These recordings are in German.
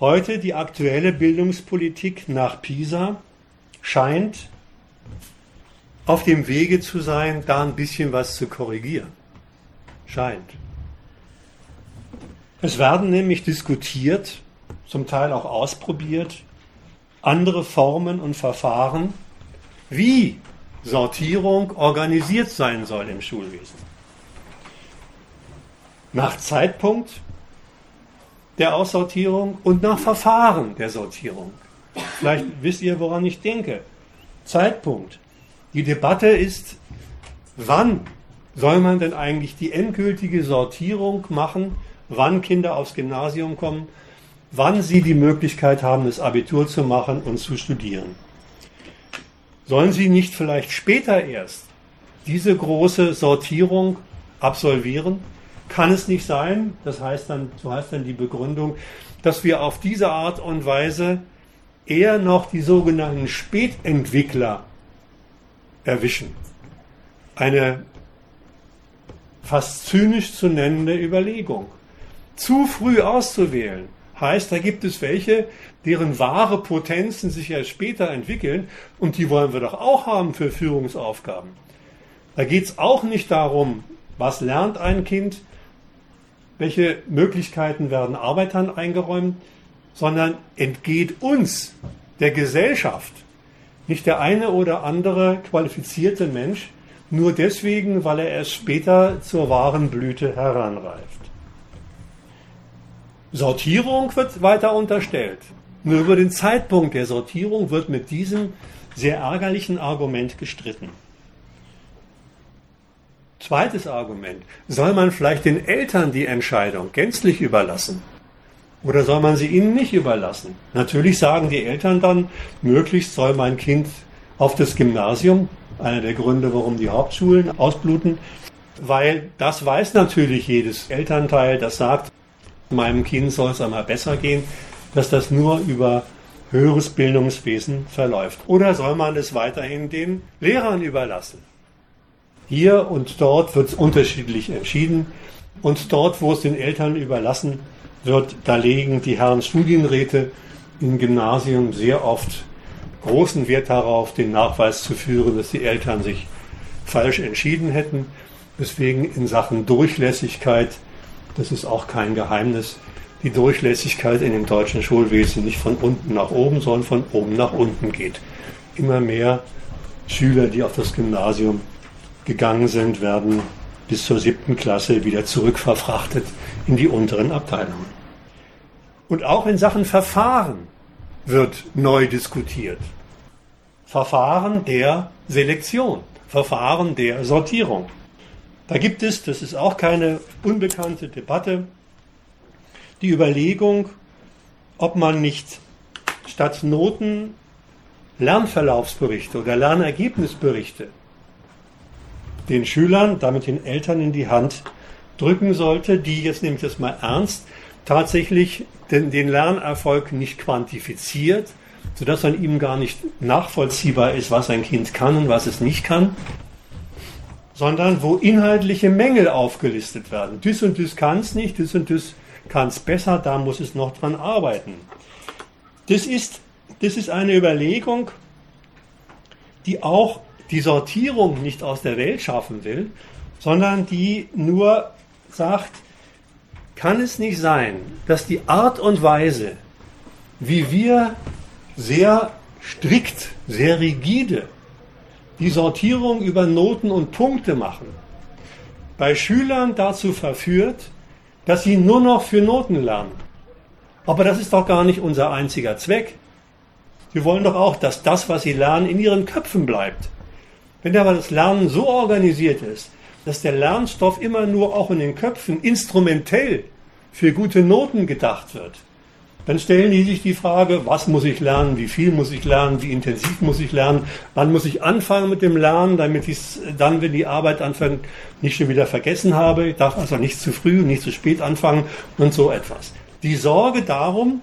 Heute die aktuelle Bildungspolitik nach Pisa scheint auf dem Wege zu sein, da ein bisschen was zu korrigieren. Scheint. Es werden nämlich diskutiert, zum Teil auch ausprobiert, andere Formen und Verfahren, wie Sortierung organisiert sein soll im Schulwesen. Nach Zeitpunkt der Aussortierung und nach Verfahren der Sortierung. Vielleicht wisst ihr, woran ich denke. Zeitpunkt. Die Debatte ist, wann soll man denn eigentlich die endgültige Sortierung machen, wann Kinder aufs Gymnasium kommen, wann sie die Möglichkeit haben, das Abitur zu machen und zu studieren. Sollen sie nicht vielleicht später erst diese große Sortierung absolvieren? Kann es nicht sein, das heißt dann, so heißt dann die Begründung, dass wir auf diese Art und Weise eher noch die sogenannten Spätentwickler erwischen. Eine fast zynisch zu nennende Überlegung. Zu früh auszuwählen heißt, da gibt es welche, deren wahre Potenzen sich erst später entwickeln und die wollen wir doch auch haben für Führungsaufgaben. Da geht es auch nicht darum, was lernt ein Kind, welche Möglichkeiten werden Arbeitern eingeräumt, sondern entgeht uns, der Gesellschaft, nicht der eine oder andere qualifizierte Mensch, nur deswegen, weil er erst später zur wahren Blüte heranreift. Sortierung wird weiter unterstellt. Nur über den Zeitpunkt der Sortierung wird mit diesem sehr ärgerlichen Argument gestritten. Zweites Argument. Soll man vielleicht den Eltern die Entscheidung gänzlich überlassen? Oder soll man sie ihnen nicht überlassen? Natürlich sagen die Eltern dann, möglichst soll mein Kind auf das Gymnasium, einer der Gründe, warum die Hauptschulen ausbluten, weil das weiß natürlich jedes Elternteil, das sagt, meinem Kind soll es einmal besser gehen, dass das nur über höheres Bildungswesen verläuft. Oder soll man es weiterhin den Lehrern überlassen? Hier und dort wird es unterschiedlich entschieden. Und dort, wo es den Eltern überlassen wird, da legen die Herren Studienräte im Gymnasium sehr oft großen Wert darauf, den Nachweis zu führen, dass die Eltern sich falsch entschieden hätten. Deswegen in Sachen Durchlässigkeit, das ist auch kein Geheimnis, die Durchlässigkeit in dem deutschen Schulwesen nicht von unten nach oben, sondern von oben nach unten geht. Immer mehr Schüler, die auf das Gymnasium gegangen sind, werden bis zur siebten Klasse wieder zurückverfrachtet in die unteren Abteilungen. Und auch in Sachen Verfahren wird neu diskutiert. Verfahren der Selektion, Verfahren der Sortierung. Da gibt es, das ist auch keine unbekannte Debatte, die Überlegung, ob man nicht statt Noten Lernverlaufsberichte oder Lernergebnisberichte den Schülern, damit den Eltern in die Hand drücken sollte, die, jetzt nehme ich das mal ernst, tatsächlich den, den Lernerfolg nicht quantifiziert, sodass an ihm gar nicht nachvollziehbar ist, was ein Kind kann und was es nicht kann, sondern wo inhaltliche Mängel aufgelistet werden. Düs und düs kann es nicht, düs und düs kann es besser, da muss es noch dran arbeiten. Das ist, das ist eine Überlegung, die auch die Sortierung nicht aus der Welt schaffen will, sondern die nur sagt, kann es nicht sein, dass die Art und Weise, wie wir sehr strikt, sehr rigide die Sortierung über Noten und Punkte machen, bei Schülern dazu verführt, dass sie nur noch für Noten lernen. Aber das ist doch gar nicht unser einziger Zweck. Wir wollen doch auch, dass das, was sie lernen, in ihren Köpfen bleibt. Wenn aber das Lernen so organisiert ist, dass der Lernstoff immer nur auch in den Köpfen instrumentell für gute Noten gedacht wird, dann stellen die sich die Frage, was muss ich lernen, wie viel muss ich lernen, wie intensiv muss ich lernen, wann muss ich anfangen mit dem Lernen, damit ich es dann, wenn die Arbeit anfängt, nicht schon wieder vergessen habe. Ich darf also nicht zu früh, nicht zu spät anfangen und so etwas. Die Sorge darum,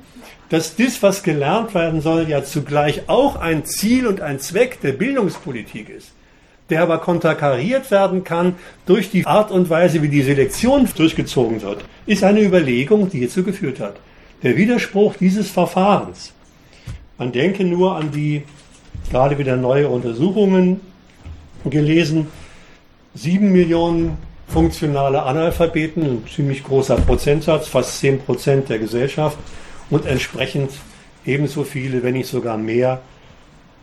dass das, was gelernt werden soll, ja zugleich auch ein Ziel und ein Zweck der Bildungspolitik ist der aber konterkariert werden kann durch die Art und Weise, wie die Selektion durchgezogen wird, ist eine Überlegung, die hierzu geführt hat. der Widerspruch dieses Verfahrens. Man denke nur an die gerade wieder neue Untersuchungen gelesen. Sieben Millionen funktionale Analphabeten, ein ziemlich großer Prozentsatz, fast zehn Prozent der Gesellschaft und entsprechend ebenso viele, wenn nicht sogar mehr,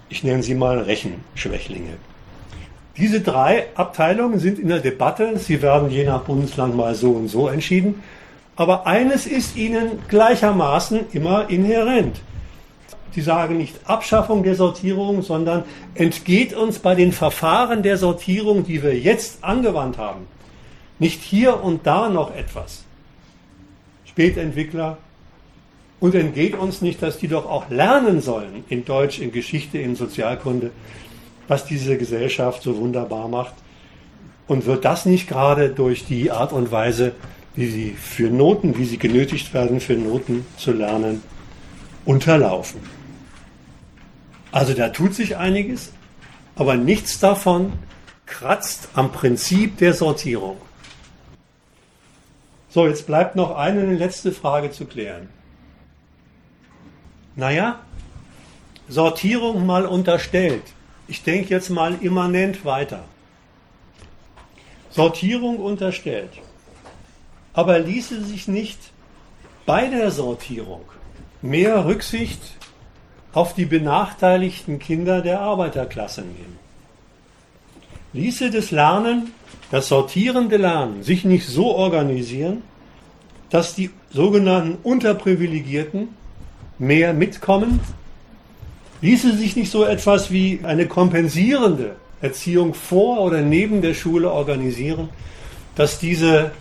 ich nenne sie mal Rechenschwächlinge. Diese drei Abteilungen sind in der Debatte. Sie werden je nach Bundesland mal so und so entschieden. Aber eines ist ihnen gleichermaßen immer inhärent. Sie sagen nicht Abschaffung der Sortierung, sondern entgeht uns bei den Verfahren der Sortierung, die wir jetzt angewandt haben, nicht hier und da noch etwas. Spätentwickler. Und entgeht uns nicht, dass die doch auch lernen sollen in Deutsch, in Geschichte, in Sozialkunde, was diese Gesellschaft so wunderbar macht. Und wird das nicht gerade durch die Art und Weise, wie sie für Noten, wie sie genötigt werden, für Noten zu lernen, unterlaufen? Also da tut sich einiges, aber nichts davon kratzt am Prinzip der Sortierung. So, jetzt bleibt noch eine letzte Frage zu klären. Naja, Sortierung mal unterstellt. Ich denke jetzt mal immanent weiter. Sortierung unterstellt. Aber ließe sich nicht bei der Sortierung mehr Rücksicht auf die benachteiligten Kinder der Arbeiterklasse nehmen? Ließe das Lernen, das sortierende Lernen sich nicht so organisieren, dass die sogenannten Unterprivilegierten mehr mitkommen Ließe sich nicht so etwas wie eine kompensierende Erziehung vor oder neben der Schule organisieren, dass diese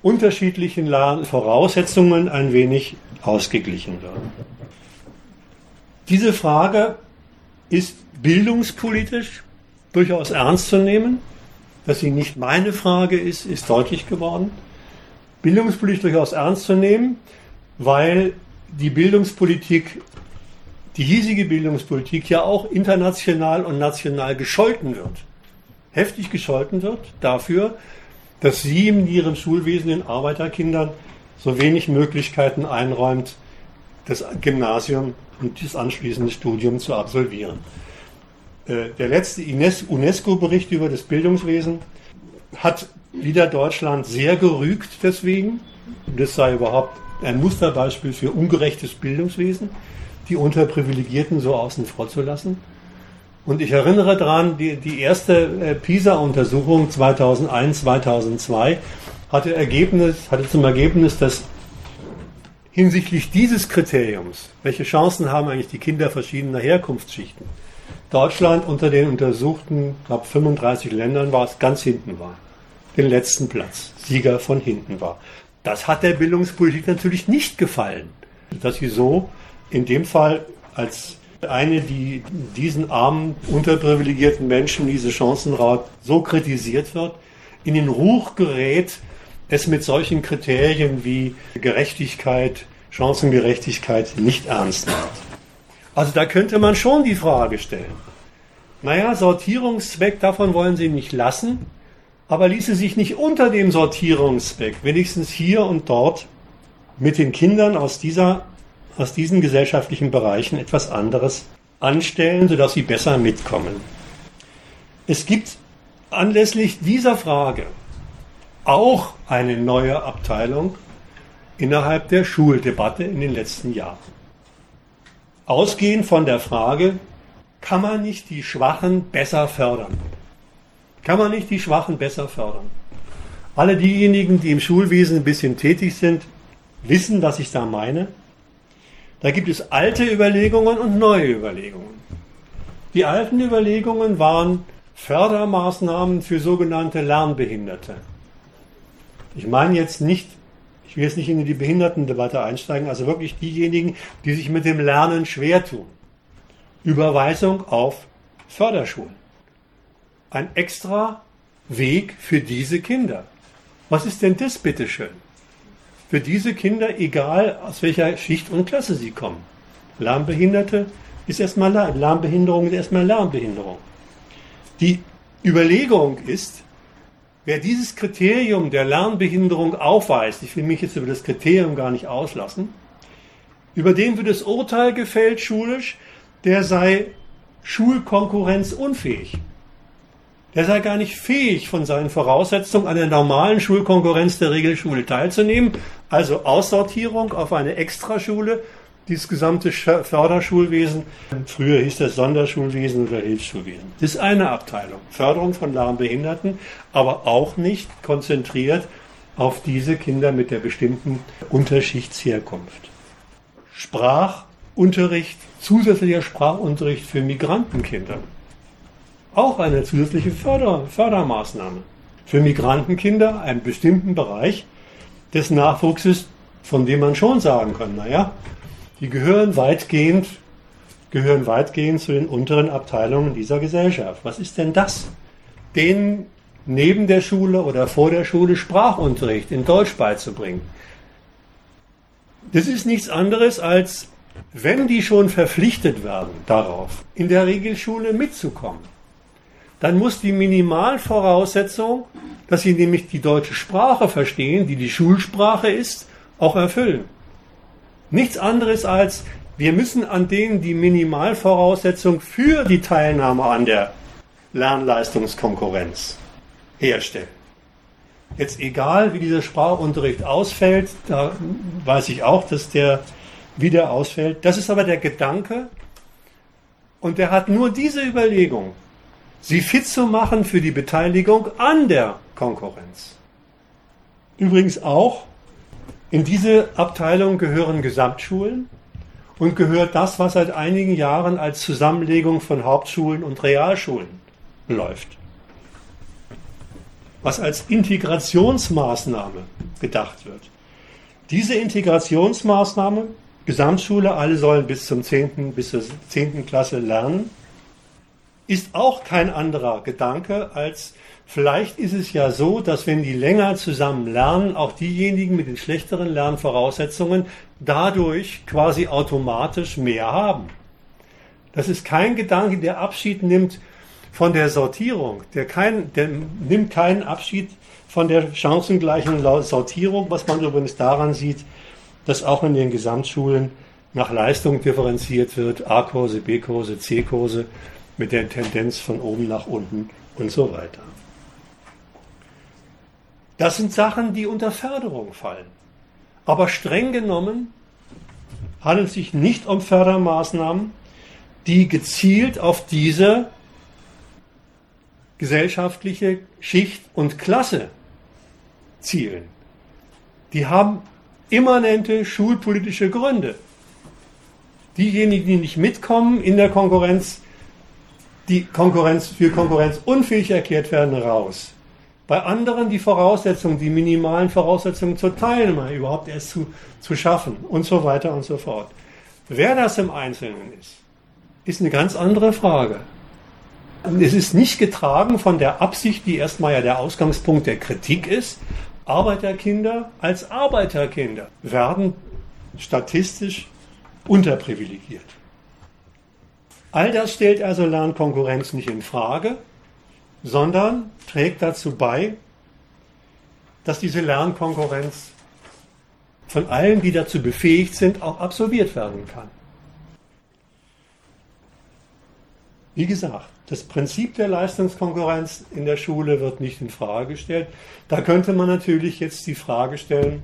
unterschiedlichen Voraussetzungen ein wenig ausgeglichen werden? Diese Frage ist bildungspolitisch durchaus ernst zu nehmen. Dass sie nicht meine Frage ist, ist deutlich geworden. Bildungspolitisch durchaus ernst zu nehmen, weil die Bildungspolitik die hiesige Bildungspolitik ja auch international und national gescholten wird, heftig gescholten wird dafür, dass sie in ihrem Schulwesen den Arbeiterkindern so wenig Möglichkeiten einräumt, das Gymnasium und das anschließende Studium zu absolvieren. Äh, der letzte UNESCO-Bericht über das Bildungswesen hat wieder Deutschland sehr gerügt deswegen. Das sei überhaupt ein Musterbeispiel für ungerechtes Bildungswesen die Unterprivilegierten so außen vor zu lassen. Und ich erinnere daran, die, die erste äh, PISA-Untersuchung 2001, 2002 hatte, Ergebnis, hatte zum Ergebnis, dass hinsichtlich dieses Kriteriums, welche Chancen haben eigentlich die Kinder verschiedener Herkunftsschichten, Deutschland unter den untersuchten knapp 35 Ländern war es ganz hinten war, den letzten Platz, Sieger von hinten war. Das hat der Bildungspolitik natürlich nicht gefallen, dass sie so in dem Fall als eine, die diesen armen, unterprivilegierten Menschen, diese Chancenrat so kritisiert wird, in den Ruch gerät, es mit solchen Kriterien wie Gerechtigkeit, Chancengerechtigkeit nicht ernst nimmt. Also da könnte man schon die Frage stellen. Naja, Sortierungszweck, davon wollen Sie nicht lassen, aber ließe sich nicht unter dem Sortierungszweck, wenigstens hier und dort, mit den Kindern aus dieser aus diesen gesellschaftlichen Bereichen etwas anderes anstellen, sodass sie besser mitkommen. Es gibt anlässlich dieser Frage auch eine neue Abteilung innerhalb der Schuldebatte in den letzten Jahren. Ausgehend von der Frage, kann man nicht die Schwachen besser fördern? Kann man nicht die Schwachen besser fördern? Alle diejenigen, die im Schulwesen ein bisschen tätig sind, wissen, was ich da meine. Da gibt es alte Überlegungen und neue Überlegungen. Die alten Überlegungen waren Fördermaßnahmen für sogenannte Lernbehinderte. Ich meine jetzt nicht, ich will jetzt nicht in die Behindertendebatte einsteigen, also wirklich diejenigen, die sich mit dem Lernen schwer tun. Überweisung auf Förderschulen. Ein extra Weg für diese Kinder. Was ist denn das bitteschön? Für diese Kinder, egal aus welcher Schicht und Klasse sie kommen. Lärmbehinderte ist erstmal Lärmbehinderung ist erstmal Lärmbehinderung. Die Überlegung ist, wer dieses Kriterium der Lernbehinderung aufweist, ich will mich jetzt über das Kriterium gar nicht auslassen, Über den wird das Urteil gefällt, schulisch, der sei schulkonkurrenzunfähig. Der sei gar nicht fähig, von seinen Voraussetzungen an der normalen Schulkonkurrenz der Regelschule teilzunehmen. Also Aussortierung auf eine Extraschule, dieses gesamte Förderschulwesen. Früher hieß das Sonderschulwesen oder Hilfsschulwesen. Das ist eine Abteilung. Förderung von Lahmbehinderten, aber auch nicht konzentriert auf diese Kinder mit der bestimmten Unterschichtsherkunft. Sprachunterricht, zusätzlicher Sprachunterricht für Migrantenkinder. Auch eine zusätzliche Förder Fördermaßnahme. Für Migrantenkinder einen bestimmten Bereich des Nachwuchses, von dem man schon sagen kann, naja, die gehören weitgehend, gehören weitgehend zu den unteren Abteilungen dieser Gesellschaft. Was ist denn das? Den neben der Schule oder vor der Schule Sprachunterricht in Deutsch beizubringen. Das ist nichts anderes als, wenn die schon verpflichtet werden darauf, in der Regelschule mitzukommen, dann muss die Minimalvoraussetzung, dass sie nämlich die deutsche Sprache verstehen, die die Schulsprache ist, auch erfüllen. Nichts anderes als, wir müssen an denen die Minimalvoraussetzung für die Teilnahme an der Lernleistungskonkurrenz herstellen. Jetzt egal, wie dieser Sprachunterricht ausfällt, da weiß ich auch, dass der wieder ausfällt. Das ist aber der Gedanke und der hat nur diese Überlegung, sie fit zu machen für die Beteiligung an der Konkurrenz. Übrigens auch, in diese Abteilung gehören Gesamtschulen und gehört das, was seit einigen Jahren als Zusammenlegung von Hauptschulen und Realschulen läuft was als Integrationsmaßnahme gedacht wird. Diese Integrationsmaßnahme, Gesamtschule, alle sollen bis zum 10., bis zur 10. Klasse lernen, ist auch kein anderer Gedanke als vielleicht ist es ja so, dass wenn die länger zusammen lernen, auch diejenigen mit den schlechteren Lernvoraussetzungen dadurch quasi automatisch mehr haben. Das ist kein Gedanke, der Abschied nimmt von der Sortierung, der, kein, der nimmt keinen Abschied von der chancengleichen Sortierung, was man übrigens daran sieht, dass auch in den Gesamtschulen nach Leistung differenziert wird, A-Kurse, B-Kurse, C-Kurse mit der Tendenz von oben nach unten und so weiter. Das sind Sachen, die unter Förderung fallen. Aber streng genommen handelt es sich nicht um Fördermaßnahmen, die gezielt auf diese gesellschaftliche Schicht und Klasse zielen. Die haben immanente schulpolitische Gründe. Diejenigen, die nicht mitkommen in der Konkurrenz, die Konkurrenz für Konkurrenz unfähig erklärt werden, raus. Bei anderen die Voraussetzungen, die minimalen Voraussetzungen zur Teilnahme überhaupt erst zu, zu schaffen und so weiter und so fort. Wer das im Einzelnen ist, ist eine ganz andere Frage. Es ist nicht getragen von der Absicht, die erstmal ja der Ausgangspunkt der Kritik ist. Arbeiterkinder als Arbeiterkinder werden statistisch unterprivilegiert. All das stellt also Lernkonkurrenz nicht in Frage, sondern trägt dazu bei, dass diese Lernkonkurrenz von allen, die dazu befähigt sind, auch absolviert werden kann. Wie gesagt, das Prinzip der Leistungskonkurrenz in der Schule wird nicht in Frage gestellt. Da könnte man natürlich jetzt die Frage stellen,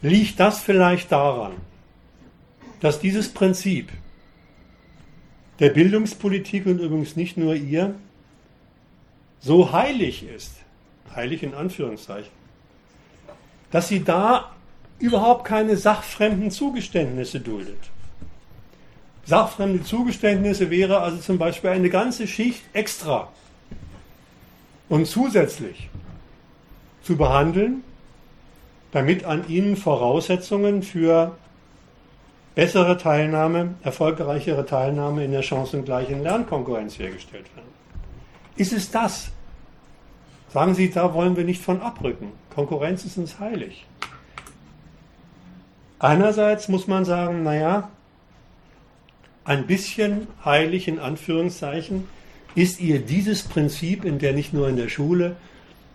liegt das vielleicht daran, dass dieses Prinzip der Bildungspolitik und übrigens nicht nur ihr so heilig ist, heilig in Anführungszeichen, dass sie da überhaupt keine sachfremden Zugeständnisse duldet. Sachfremde Zugeständnisse wäre also zum Beispiel eine ganze Schicht extra und zusätzlich zu behandeln, damit an ihnen Voraussetzungen für bessere Teilnahme, erfolgreichere Teilnahme in der chancengleichen Lernkonkurrenz hergestellt werden. Ist es das? Sagen Sie, da wollen wir nicht von abrücken. Konkurrenz ist uns heilig. Einerseits muss man sagen, naja, ein bisschen heilig in Anführungszeichen ist ihr dieses Prinzip, in der nicht nur in der Schule,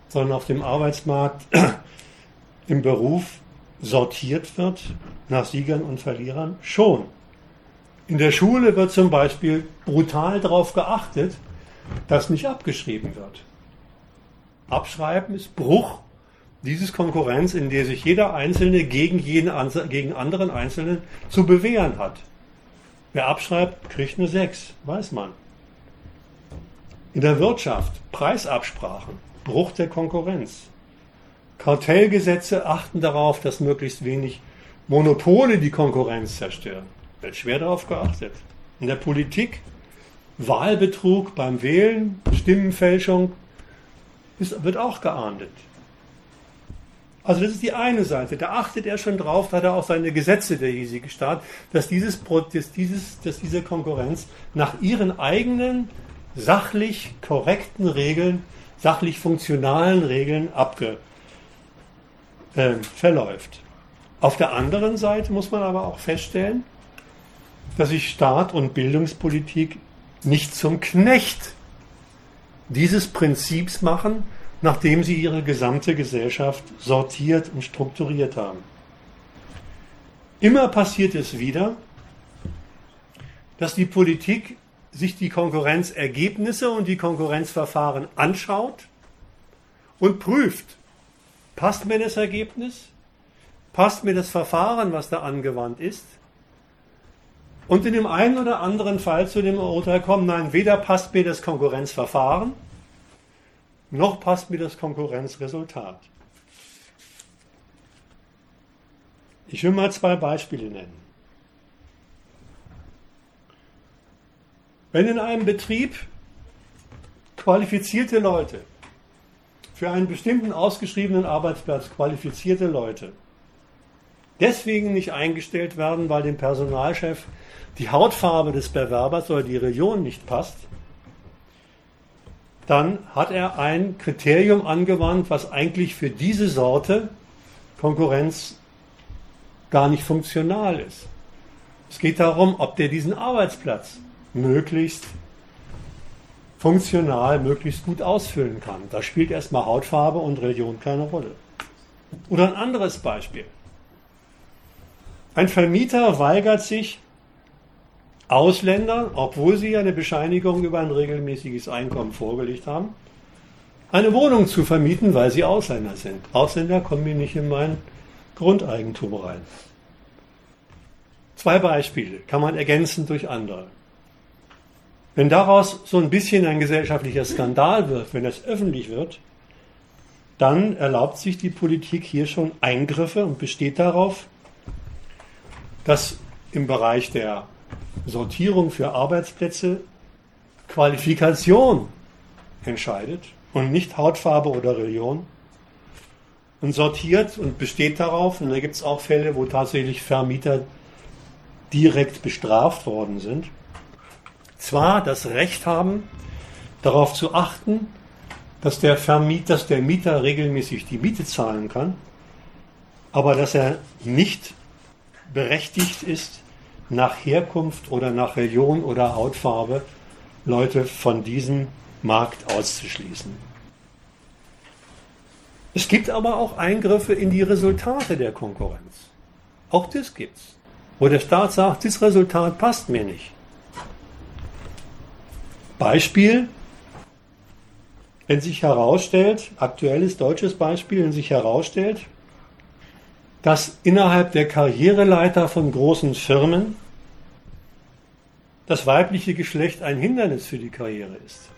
sondern auf dem Arbeitsmarkt, im Beruf sortiert wird nach Siegern und Verlierern? Schon. In der Schule wird zum Beispiel brutal darauf geachtet, dass nicht abgeschrieben wird. Abschreiben ist Bruch dieses Konkurrenz, in der sich jeder Einzelne gegen jeden gegen anderen Einzelnen zu bewähren hat. Wer abschreibt, kriegt eine 6, weiß man. In der Wirtschaft Preisabsprachen, Bruch der Konkurrenz. Kartellgesetze achten darauf, dass möglichst wenig Monopole die Konkurrenz zerstören. Wird schwer darauf geachtet. In der Politik Wahlbetrug beim Wählen, Stimmenfälschung, wird auch geahndet. Also das ist die eine Seite. Da achtet er schon drauf, da hat er auch seine Gesetze der hiesige Staat, dass, dieses, dass, dieses, dass diese Konkurrenz nach ihren eigenen sachlich korrekten Regeln, sachlich funktionalen Regeln abge, äh, verläuft. Auf der anderen Seite muss man aber auch feststellen, dass sich Staat und Bildungspolitik nicht zum Knecht dieses Prinzips machen, nachdem sie ihre gesamte Gesellschaft sortiert und strukturiert haben. Immer passiert es wieder, dass die Politik sich die Konkurrenzergebnisse und die Konkurrenzverfahren anschaut und prüft, passt mir das Ergebnis, passt mir das Verfahren, was da angewandt ist, und in dem einen oder anderen Fall zu dem Urteil kommen, nein, weder passt mir das Konkurrenzverfahren, noch passt mir das Konkurrenzresultat. Ich will mal zwei Beispiele nennen. Wenn in einem Betrieb qualifizierte Leute für einen bestimmten ausgeschriebenen Arbeitsplatz qualifizierte Leute deswegen nicht eingestellt werden, weil dem Personalchef die Hautfarbe des Bewerbers oder die Religion nicht passt, dann hat er ein Kriterium angewandt, was eigentlich für diese Sorte Konkurrenz gar nicht funktional ist. Es geht darum, ob der diesen Arbeitsplatz möglichst funktional, möglichst gut ausfüllen kann. Da spielt erstmal Hautfarbe und Religion keine Rolle. Oder ein anderes Beispiel. Ein Vermieter weigert sich, Ausländer, obwohl sie eine Bescheinigung über ein regelmäßiges Einkommen vorgelegt haben, eine Wohnung zu vermieten, weil sie Ausländer sind. Ausländer kommen mir nicht in mein Grundeigentum rein. Zwei Beispiele kann man ergänzen durch andere. Wenn daraus so ein bisschen ein gesellschaftlicher Skandal wird, wenn es öffentlich wird, dann erlaubt sich die Politik hier schon Eingriffe und besteht darauf, dass im Bereich der Sortierung für Arbeitsplätze Qualifikation entscheidet und nicht Hautfarbe oder Religion und sortiert und besteht darauf. Und da gibt es auch Fälle, wo tatsächlich Vermieter direkt bestraft worden sind. Zwar das Recht haben, darauf zu achten, dass der, Vermiet, dass der Mieter regelmäßig die Miete zahlen kann, aber dass er nicht berechtigt ist, nach Herkunft oder nach Religion oder Hautfarbe Leute von diesem Markt auszuschließen. Es gibt aber auch Eingriffe in die Resultate der Konkurrenz. Auch das gibt's. Wo der Staat sagt, das Resultat passt mir nicht. Beispiel, wenn sich herausstellt, aktuelles deutsches Beispiel, wenn sich herausstellt, dass innerhalb der Karriereleiter von großen Firmen das weibliche Geschlecht ein Hindernis für die Karriere ist.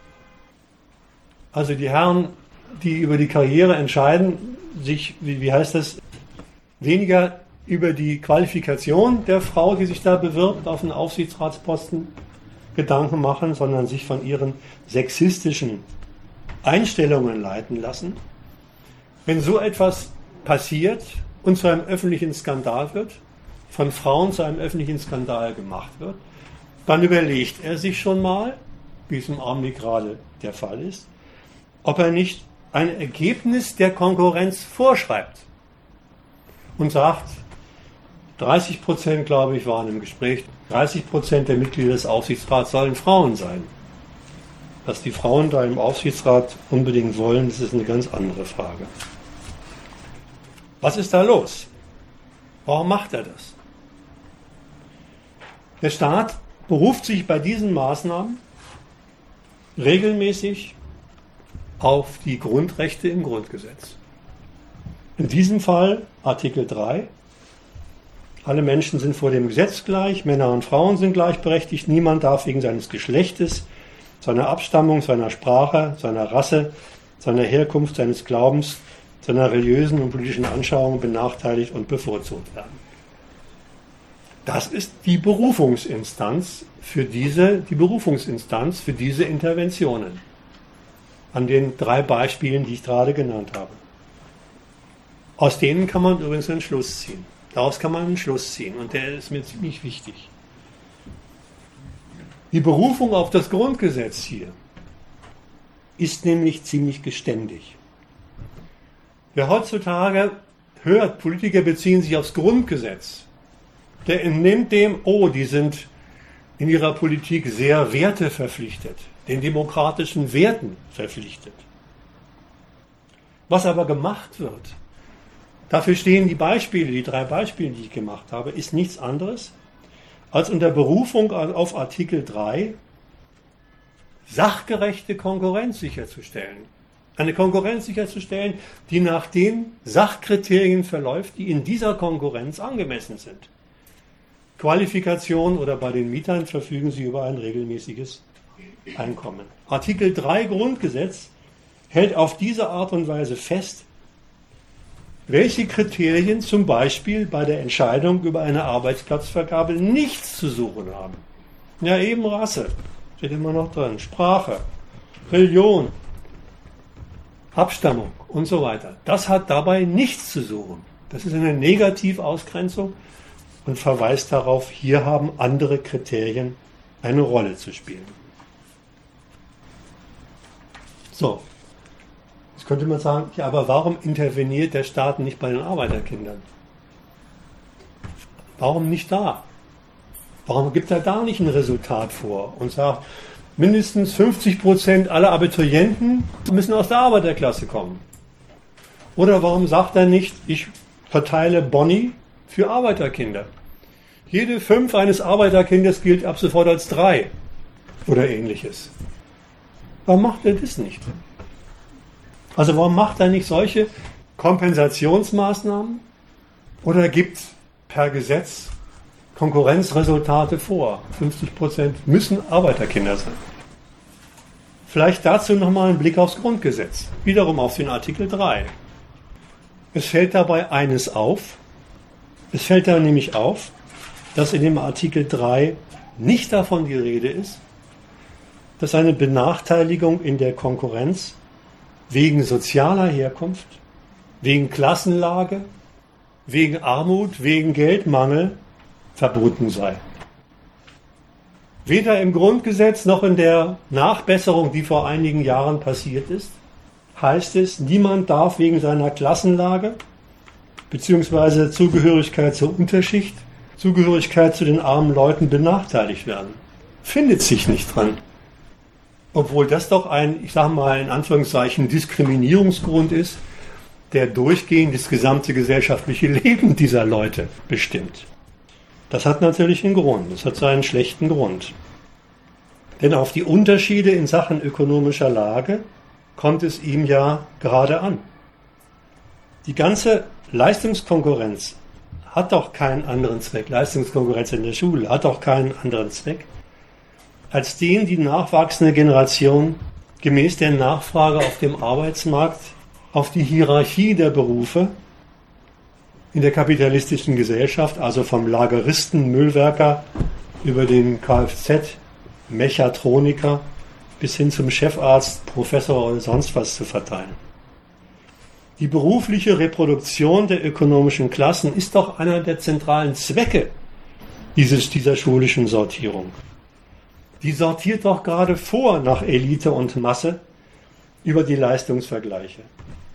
Also die Herren, die über die Karriere entscheiden, sich, wie, wie heißt das, weniger über die Qualifikation der Frau, die sich da bewirbt auf einen Aufsichtsratsposten, Gedanken machen, sondern sich von ihren sexistischen Einstellungen leiten lassen. Wenn so etwas passiert, und zu einem öffentlichen Skandal wird, von Frauen zu einem öffentlichen Skandal gemacht wird, dann überlegt er sich schon mal, wie es im Augenblick gerade der Fall ist, ob er nicht ein Ergebnis der Konkurrenz vorschreibt und sagt, 30 Prozent, glaube ich, waren im Gespräch, 30 Prozent der Mitglieder des Aufsichtsrats sollen Frauen sein. Dass die Frauen da im Aufsichtsrat unbedingt wollen, das ist eine ganz andere Frage. Was ist da los? Warum macht er das? Der Staat beruft sich bei diesen Maßnahmen regelmäßig auf die Grundrechte im Grundgesetz. In diesem Fall Artikel 3. Alle Menschen sind vor dem Gesetz gleich, Männer und Frauen sind gleichberechtigt, niemand darf wegen seines Geschlechtes, seiner Abstammung, seiner Sprache, seiner Rasse, seiner Herkunft, seines Glaubens, seiner religiösen und politischen Anschauung benachteiligt und bevorzugt werden. Das ist die Berufungsinstanz für diese, die Berufungsinstanz für diese Interventionen. An den drei Beispielen, die ich gerade genannt habe. Aus denen kann man übrigens einen Schluss ziehen. Daraus kann man einen Schluss ziehen und der ist mir ziemlich wichtig. Die Berufung auf das Grundgesetz hier ist nämlich ziemlich geständig. Wer heutzutage hört, Politiker beziehen sich aufs Grundgesetz, der entnimmt dem, oh, die sind in ihrer Politik sehr Werte verpflichtet, den demokratischen Werten verpflichtet. Was aber gemacht wird, dafür stehen die Beispiele, die drei Beispiele, die ich gemacht habe, ist nichts anderes, als unter Berufung auf Artikel 3 sachgerechte Konkurrenz sicherzustellen. Eine Konkurrenz sicherzustellen, die nach den Sachkriterien verläuft, die in dieser Konkurrenz angemessen sind. Qualifikation oder bei den Mietern verfügen sie über ein regelmäßiges Einkommen. Artikel 3 Grundgesetz hält auf diese Art und Weise fest, welche Kriterien zum Beispiel bei der Entscheidung über eine Arbeitsplatzvergabe nichts zu suchen haben. Ja, eben Rasse, steht immer noch drin, Sprache, Religion, Abstammung und so weiter. Das hat dabei nichts zu suchen. Das ist eine Negativausgrenzung und verweist darauf, hier haben andere Kriterien eine Rolle zu spielen. So, jetzt könnte man sagen, ja, aber warum interveniert der Staat nicht bei den Arbeiterkindern? Warum nicht da? Warum gibt er da nicht ein Resultat vor und sagt, mindestens 50 Prozent aller Abiturienten müssen aus der Arbeiterklasse kommen? Oder warum sagt er nicht, ich verteile Boni für Arbeiterkinder? Jede fünf eines Arbeiterkindes gilt ab sofort als drei oder ähnliches. Warum macht er das nicht? Also warum macht er nicht solche Kompensationsmaßnahmen oder gibt per Gesetz Konkurrenzresultate vor? 50 Prozent müssen Arbeiterkinder sein. Vielleicht dazu nochmal ein Blick aufs Grundgesetz, wiederum auf den Artikel 3. Es fällt dabei eines auf. Es fällt da nämlich auf, dass in dem Artikel 3 nicht davon die Rede ist, dass eine Benachteiligung in der Konkurrenz wegen sozialer Herkunft, wegen Klassenlage, wegen Armut, wegen Geldmangel verboten sei. Weder im Grundgesetz noch in der Nachbesserung, die vor einigen Jahren passiert ist, heißt es, niemand darf wegen seiner Klassenlage bzw. Zugehörigkeit zur Unterschicht Zugehörigkeit zu den armen Leuten benachteiligt werden. Findet sich nicht dran. Obwohl das doch ein, ich sage mal in Anführungszeichen, Diskriminierungsgrund ist, der durchgehend das gesamte gesellschaftliche Leben dieser Leute bestimmt. Das hat natürlich einen Grund, das hat seinen schlechten Grund. Denn auf die Unterschiede in Sachen ökonomischer Lage kommt es ihm ja gerade an. Die ganze Leistungskonkurrenz hat doch keinen anderen Zweck. Leistungskonkurrenz in der Schule hat doch keinen anderen Zweck, als den die nachwachsende Generation gemäß der Nachfrage auf dem Arbeitsmarkt auf die Hierarchie der Berufe in der kapitalistischen Gesellschaft, also vom Lageristen, Müllwerker über den Kfz, Mechatroniker bis hin zum Chefarzt, Professor oder sonst was zu verteilen. Die berufliche Reproduktion der ökonomischen Klassen ist doch einer der zentralen Zwecke dieses, dieser schulischen Sortierung. Die sortiert doch gerade vor nach Elite und Masse über die Leistungsvergleiche.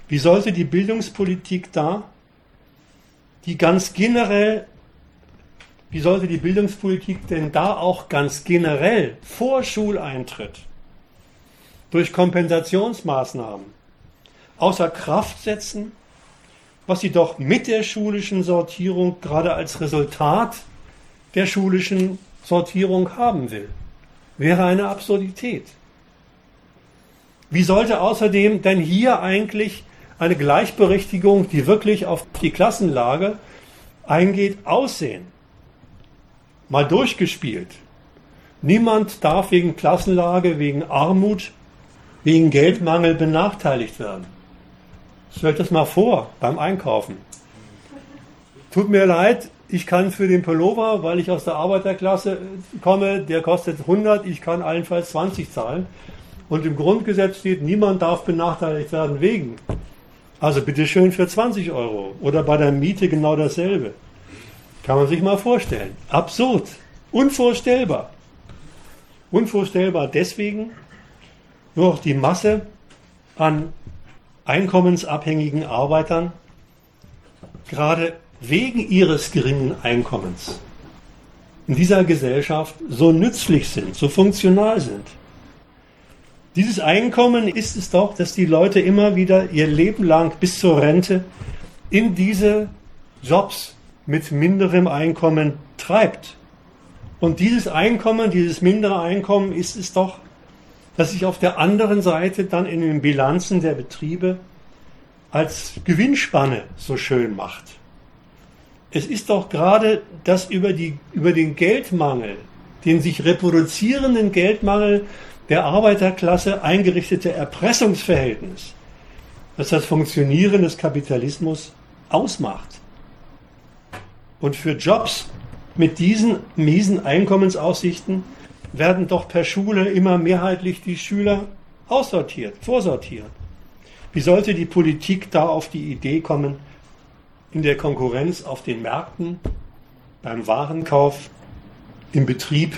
Wie sollte die Bildungspolitik da, die ganz generell, wie sollte die Bildungspolitik denn da auch ganz generell vor Schuleintritt durch Kompensationsmaßnahmen außer Kraft setzen, was sie doch mit der schulischen Sortierung gerade als Resultat der schulischen Sortierung haben will. Wäre eine Absurdität. Wie sollte außerdem denn hier eigentlich eine Gleichberechtigung, die wirklich auf die Klassenlage eingeht, aussehen? Mal durchgespielt. Niemand darf wegen Klassenlage, wegen Armut, wegen Geldmangel benachteiligt werden. Stellt das mal vor beim Einkaufen. Tut mir leid, ich kann für den Pullover, weil ich aus der Arbeiterklasse komme, der kostet 100, ich kann allenfalls 20 zahlen. Und im Grundgesetz steht, niemand darf benachteiligt werden wegen. Also bitteschön für 20 Euro. Oder bei der Miete genau dasselbe. Kann man sich mal vorstellen. Absurd. Unvorstellbar. Unvorstellbar deswegen, nur auch die Masse an einkommensabhängigen Arbeitern gerade wegen ihres geringen Einkommens in dieser Gesellschaft so nützlich sind, so funktional sind. Dieses Einkommen ist es doch, dass die Leute immer wieder ihr Leben lang bis zur Rente in diese Jobs mit minderem Einkommen treibt. Und dieses Einkommen, dieses mindere Einkommen ist es doch, das sich auf der anderen Seite dann in den Bilanzen der Betriebe als Gewinnspanne so schön macht. Es ist doch gerade das über, die, über den Geldmangel, den sich reproduzierenden Geldmangel der Arbeiterklasse eingerichtete Erpressungsverhältnis, das das Funktionieren des Kapitalismus ausmacht. Und für Jobs mit diesen miesen Einkommensaussichten werden doch per Schule immer mehrheitlich die Schüler aussortiert, vorsortiert. Wie sollte die Politik da auf die Idee kommen, in der Konkurrenz auf den Märkten, beim Warenkauf, im Betrieb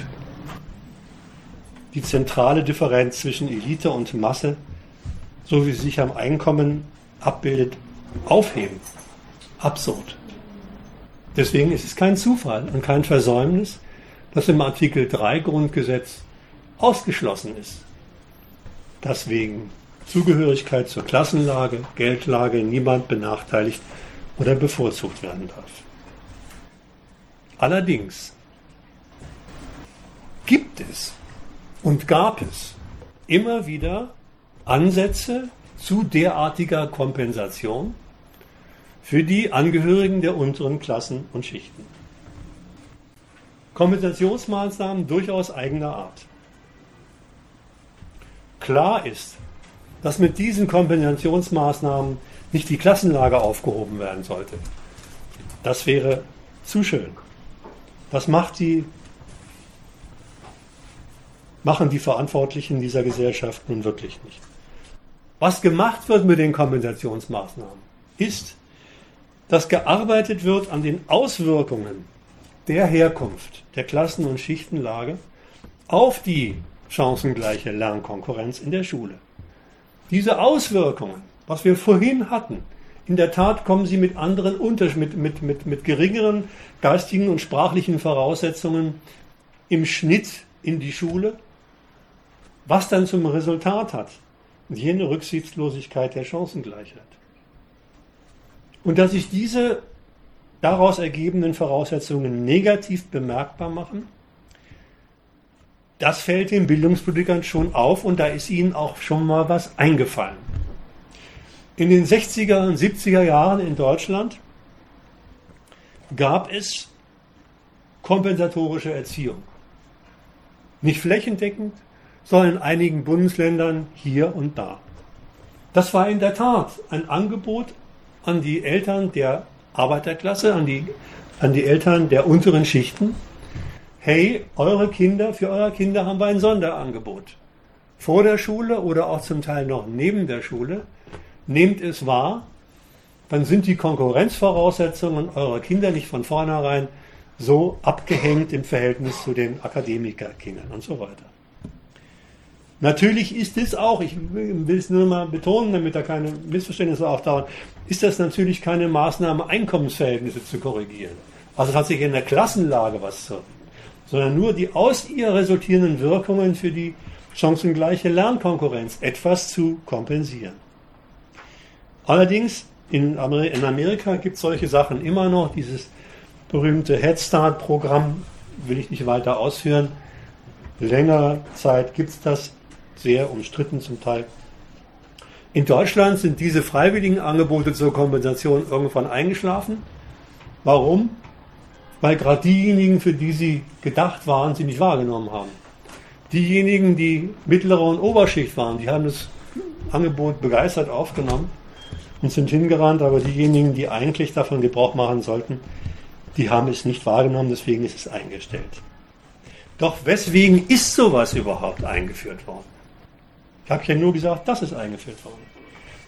die zentrale Differenz zwischen Elite und Masse, so wie sie sich am Einkommen abbildet, aufheben? Absurd. Deswegen ist es kein Zufall und kein Versäumnis, dass im Artikel 3 Grundgesetz ausgeschlossen ist, dass wegen Zugehörigkeit zur Klassenlage, Geldlage niemand benachteiligt oder bevorzugt werden darf. Allerdings gibt es und gab es immer wieder Ansätze zu derartiger Kompensation für die Angehörigen der unteren Klassen und Schichten. Kompensationsmaßnahmen durchaus eigener Art. Klar ist, dass mit diesen Kompensationsmaßnahmen nicht die Klassenlage aufgehoben werden sollte. Das wäre zu schön. Das macht die, machen die Verantwortlichen dieser Gesellschaft nun wirklich nicht. Was gemacht wird mit den Kompensationsmaßnahmen, ist, dass gearbeitet wird an den Auswirkungen der Herkunft, der Klassen- und Schichtenlage auf die chancengleiche Lernkonkurrenz in der Schule. Diese Auswirkungen, was wir vorhin hatten, in der Tat kommen sie mit anderen Unters mit, mit, mit, mit geringeren geistigen und sprachlichen Voraussetzungen im Schnitt in die Schule, was dann zum Resultat hat jene Rücksichtslosigkeit der Chancengleichheit. Und dass sich diese daraus ergebenden Voraussetzungen negativ bemerkbar machen, das fällt den Bildungspolitikern schon auf und da ist ihnen auch schon mal was eingefallen. In den 60er und 70er Jahren in Deutschland gab es kompensatorische Erziehung. Nicht flächendeckend, sondern in einigen Bundesländern hier und da. Das war in der Tat ein Angebot an die Eltern der Arbeiterklasse, an die, an die Eltern der unteren Schichten. Hey, eure Kinder, für eure Kinder haben wir ein Sonderangebot. Vor der Schule oder auch zum Teil noch neben der Schule. Nehmt es wahr, dann sind die Konkurrenzvoraussetzungen eurer Kinder nicht von vornherein so abgehängt im Verhältnis zu den Akademikerkindern und so weiter. Natürlich ist es auch, ich will es nur mal betonen, damit da keine Missverständnisse auftauchen, ist das natürlich keine Maßnahme, Einkommensverhältnisse zu korrigieren. Also tatsächlich in der Klassenlage was zu sondern nur die aus ihr resultierenden Wirkungen für die chancengleiche Lernkonkurrenz etwas zu kompensieren. Allerdings In, Amerika gibt es solche Sachen immer noch. Dieses berühmte Head Start-Programm will ich nicht weiter ausführen. Länger Zeit gibt es das, sehr umstritten zum Teil. In Deutschland sind diese freiwilligen Angebote zur Kompensation irgendwann eingeschlafen. Warum? Weil gerade diejenigen, für die sie gedacht waren, sie nicht wahrgenommen haben. Diejenigen, die mittlere und Oberschicht waren, die haben das Angebot begeistert aufgenommen und sind hingerannt, aber diejenigen, die eigentlich davon Gebrauch machen sollten, die haben es nicht wahrgenommen, deswegen ist es eingestellt. Doch weswegen ist sowas überhaupt eingeführt worden? Ich habe ja nur gesagt, das ist eingeführt worden.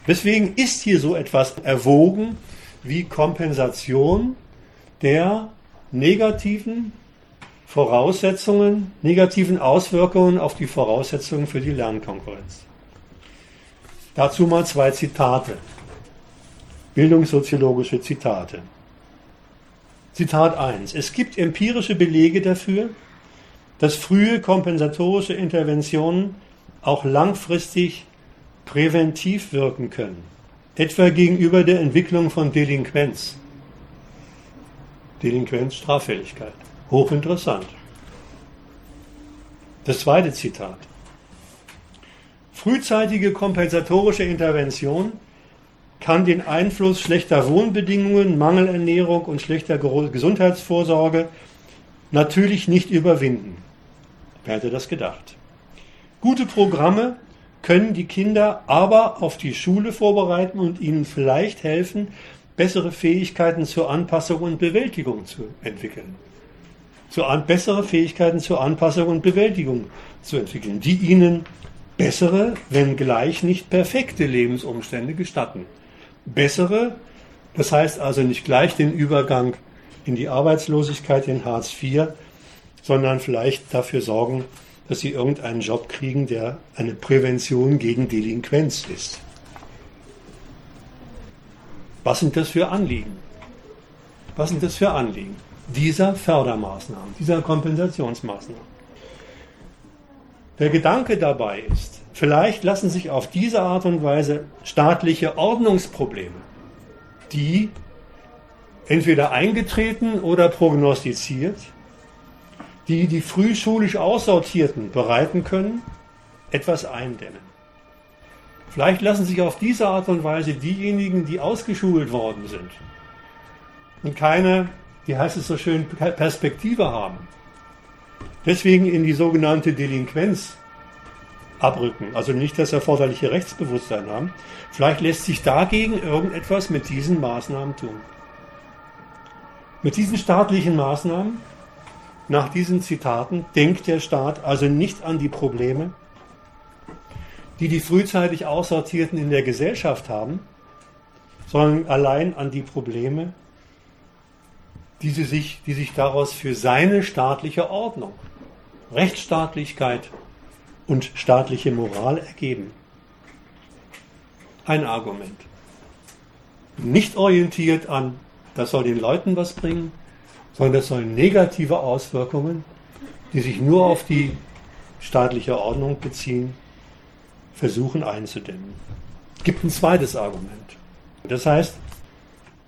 Weswegen ist hier so etwas erwogen wie Kompensation der negativen Voraussetzungen, negativen Auswirkungen auf die Voraussetzungen für die Lernkonkurrenz. Dazu mal zwei Zitate, bildungssoziologische Zitate. Zitat 1. Es gibt empirische Belege dafür, dass frühe kompensatorische Interventionen auch langfristig präventiv wirken können, etwa gegenüber der Entwicklung von Delinquenz. Delinquenz, Straffälligkeit. Hochinteressant. Das zweite Zitat. Frühzeitige kompensatorische Intervention kann den Einfluss schlechter Wohnbedingungen, Mangelernährung und schlechter Gesundheitsvorsorge natürlich nicht überwinden. Wer hätte das gedacht? Gute Programme können die Kinder aber auf die Schule vorbereiten und ihnen vielleicht helfen, bessere Fähigkeiten zur Anpassung und Bewältigung zu entwickeln. Zu an, bessere Fähigkeiten zur Anpassung und Bewältigung zu entwickeln, die ihnen bessere, wenngleich nicht perfekte Lebensumstände gestatten bessere, das heißt also nicht gleich den Übergang in die Arbeitslosigkeit in Hartz IV, sondern vielleicht dafür sorgen, dass sie irgendeinen Job kriegen, der eine Prävention gegen Delinquenz ist. Was sind das für Anliegen? Was sind das für Anliegen dieser Fördermaßnahmen, dieser Kompensationsmaßnahmen? Der Gedanke dabei ist, vielleicht lassen sich auf diese Art und Weise staatliche Ordnungsprobleme, die entweder eingetreten oder prognostiziert, die die frühschulisch Aussortierten bereiten können, etwas eindämmen. Vielleicht lassen sich auf diese Art und Weise diejenigen, die ausgeschult worden sind und keine, wie heißt es so schön, Perspektive haben, deswegen in die sogenannte Delinquenz abrücken, also nicht das erforderliche Rechtsbewusstsein haben. Vielleicht lässt sich dagegen irgendetwas mit diesen Maßnahmen tun. Mit diesen staatlichen Maßnahmen, nach diesen Zitaten, denkt der Staat also nicht an die Probleme, die die frühzeitig Aussortierten in der Gesellschaft haben, sondern allein an die Probleme, die, sich, die sich daraus für seine staatliche Ordnung Rechtsstaatlichkeit und staatliche Moral ergeben. Ein Argument. Nicht orientiert an, das soll den Leuten was bringen, sondern das soll negative Auswirkungen, die sich nur auf die staatliche Ordnung beziehen, versuchen einzudämmen. Es gibt ein zweites Argument. Das heißt,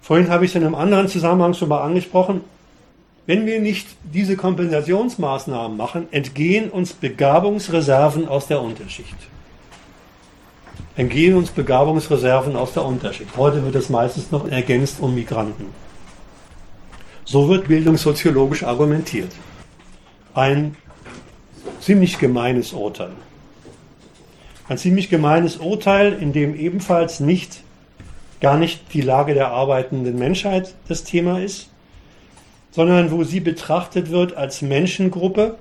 vorhin habe ich es in einem anderen Zusammenhang schon mal angesprochen, wenn wir nicht diese Kompensationsmaßnahmen machen, entgehen uns Begabungsreserven aus der Unterschicht. Entgehen uns Begabungsreserven aus der Unterschicht. Heute wird es meistens noch ergänzt um Migranten. So wird bildungssoziologisch argumentiert. Ein ziemlich gemeines Urteil. Ein ziemlich gemeines Urteil, in dem ebenfalls nicht, gar nicht die Lage der arbeitenden Menschheit das Thema ist, sondern wo sie betrachtet wird als Menschengruppe,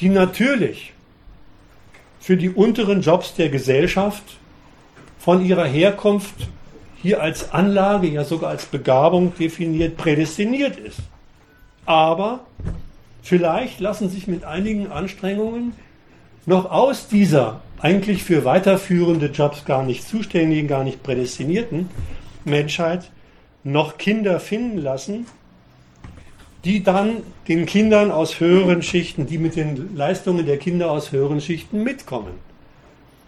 die natürlich für die unteren Jobs der Gesellschaft von ihrer Herkunft hier als Anlage, ja sogar als Begabung definiert, prädestiniert ist. Aber vielleicht lassen sich mit einigen Anstrengungen noch aus dieser eigentlich für weiterführende Jobs gar nicht zuständigen, gar nicht prädestinierten Menschheit noch Kinder finden lassen, die dann den Kindern aus höheren Schichten, die mit den Leistungen der Kinder aus höheren Schichten mitkommen.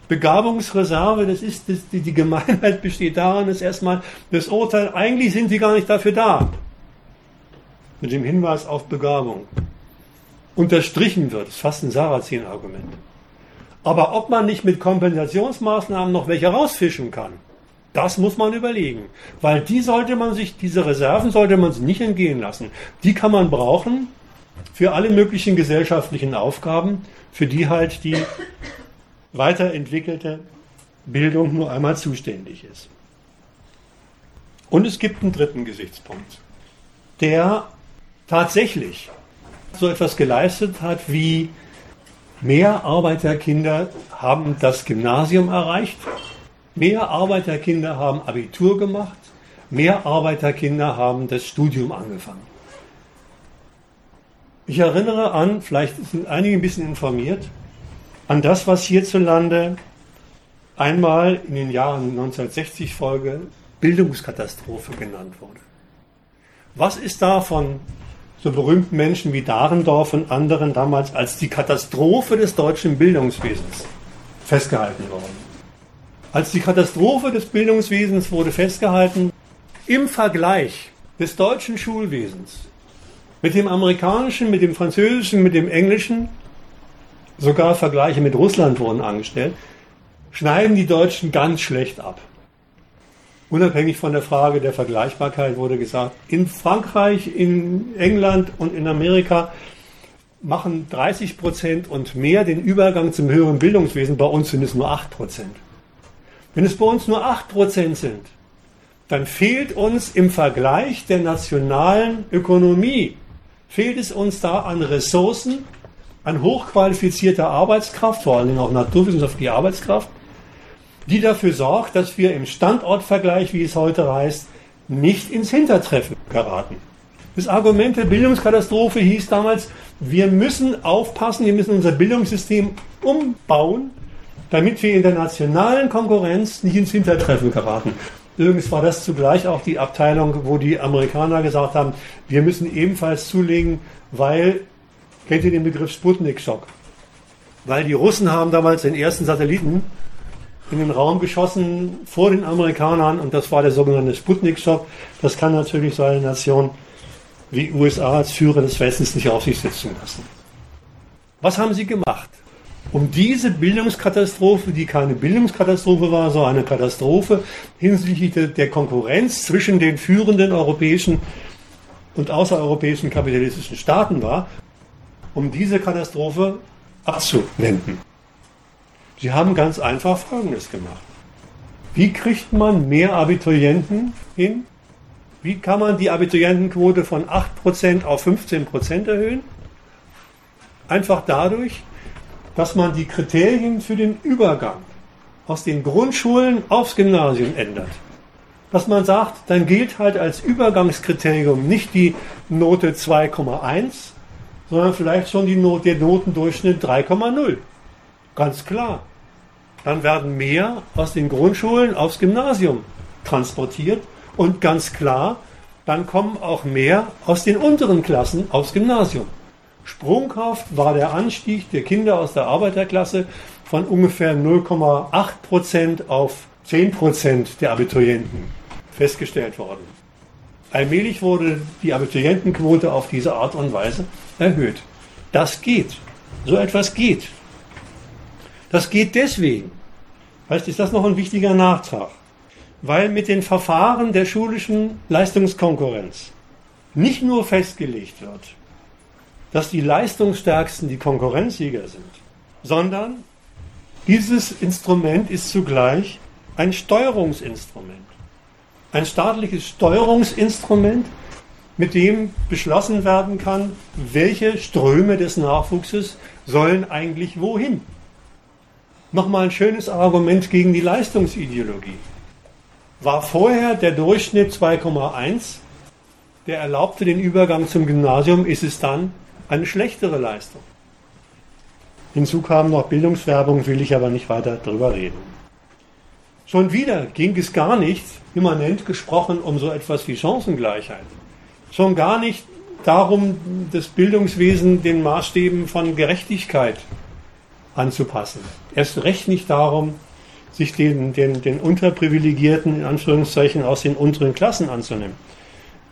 Begabungsreserve, das ist, das, die, die Gemeinheit besteht darin, dass erstmal das Urteil, eigentlich sind sie gar nicht dafür da. Mit dem Hinweis auf Begabung. Unterstrichen wird, das ist fast ein Sarrazin-Argument. Aber ob man nicht mit Kompensationsmaßnahmen noch welche rausfischen kann, das muss man überlegen. Weil die sollte man sich, diese Reserven sollte man sich nicht entgehen lassen. Die kann man brauchen für alle möglichen gesellschaftlichen Aufgaben, für die halt die weiterentwickelte Bildung nur einmal zuständig ist. Und es gibt einen dritten Gesichtspunkt, der tatsächlich so etwas geleistet hat wie mehr Arbeiterkinder haben das Gymnasium erreicht, mehr Arbeiterkinder haben Abitur gemacht, mehr Arbeiterkinder haben das Studium angefangen. Ich erinnere an, vielleicht sind einige ein bisschen informiert, an das, was hierzulande einmal in den Jahren 1960 Folge Bildungskatastrophe genannt wurde. Was ist da von so berühmten Menschen wie Dahrendorf und anderen damals als die Katastrophe des deutschen Bildungswesens festgehalten worden? Als die Katastrophe des Bildungswesens wurde festgehalten, im Vergleich des deutschen Schulwesens mit dem amerikanischen, mit dem französischen, mit dem englischen sogar Vergleiche mit Russland wurden angestellt, schneiden die Deutschen ganz schlecht ab. Unabhängig von der Frage der Vergleichbarkeit wurde gesagt, in Frankreich, in England und in Amerika machen 30 Prozent und mehr den Übergang zum höheren Bildungswesen, bei uns sind es nur 8 Prozent. Wenn es bei uns nur 8 Prozent sind, dann fehlt uns im Vergleich der nationalen Ökonomie, fehlt es uns da an Ressourcen, an hochqualifizierter Arbeitskraft, vor Dingen auch naturwissenschaftliche Arbeitskraft, die dafür sorgt, dass wir im Standortvergleich, wie es heute heißt, nicht ins Hintertreffen geraten. Das Argument der Bildungskatastrophe hieß damals, wir müssen aufpassen, wir müssen unser Bildungssystem umbauen, damit wir in der nationalen Konkurrenz nicht ins Hintertreffen geraten. Übrigens war das zugleich auch die Abteilung, wo die Amerikaner gesagt haben, wir müssen ebenfalls zulegen, weil Kennt ihr den Begriff Sputnik-Schock? Weil die Russen haben damals den ersten Satelliten in den Raum geschossen vor den Amerikanern und das war der sogenannte Sputnik-Schock. Das kann natürlich so eine Nation wie USA als Führer des Westens nicht auf sich sitzen lassen. Was haben sie gemacht? Um diese Bildungskatastrophe, die keine Bildungskatastrophe war, sondern eine Katastrophe hinsichtlich der Konkurrenz zwischen den führenden europäischen und außereuropäischen kapitalistischen Staaten war, um diese Katastrophe abzuwenden. Sie haben ganz einfach Folgendes gemacht. Wie kriegt man mehr Abiturienten hin? Wie kann man die Abiturientenquote von 8% auf 15% erhöhen? Einfach dadurch, dass man die Kriterien für den Übergang aus den Grundschulen aufs Gymnasium ändert. Dass man sagt, dann gilt halt als Übergangskriterium nicht die Note 2,1, sondern vielleicht schon die Not, der Notendurchschnitt 3,0. Ganz klar. Dann werden mehr aus den Grundschulen aufs Gymnasium transportiert und ganz klar, dann kommen auch mehr aus den unteren Klassen aufs Gymnasium. Sprunghaft war der Anstieg der Kinder aus der Arbeiterklasse von ungefähr 0,8 Prozent auf 10 Prozent der Abiturienten festgestellt worden. Allmählich wurde die Abiturientenquote auf diese Art und Weise erhöht. Das geht. So etwas geht. Das geht deswegen. Weißt, ist das noch ein wichtiger Nachtrag? Weil mit den Verfahren der schulischen Leistungskonkurrenz nicht nur festgelegt wird, dass die Leistungsstärksten die Konkurrenzsieger sind, sondern dieses Instrument ist zugleich ein Steuerungsinstrument. Ein staatliches Steuerungsinstrument, mit dem beschlossen werden kann, welche Ströme des Nachwuchses sollen eigentlich wohin. Nochmal ein schönes Argument gegen die Leistungsideologie. War vorher der Durchschnitt 2,1, der erlaubte den Übergang zum Gymnasium, ist es dann eine schlechtere Leistung. Hinzu kam noch Bildungswerbung, will ich aber nicht weiter drüber reden. Schon wieder ging es gar nicht, immanent gesprochen, um so etwas wie Chancengleichheit schon gar nicht darum, das Bildungswesen den Maßstäben von Gerechtigkeit anzupassen. Erst recht nicht darum, sich den, den, den Unterprivilegierten, in Anführungszeichen, aus den unteren Klassen anzunehmen.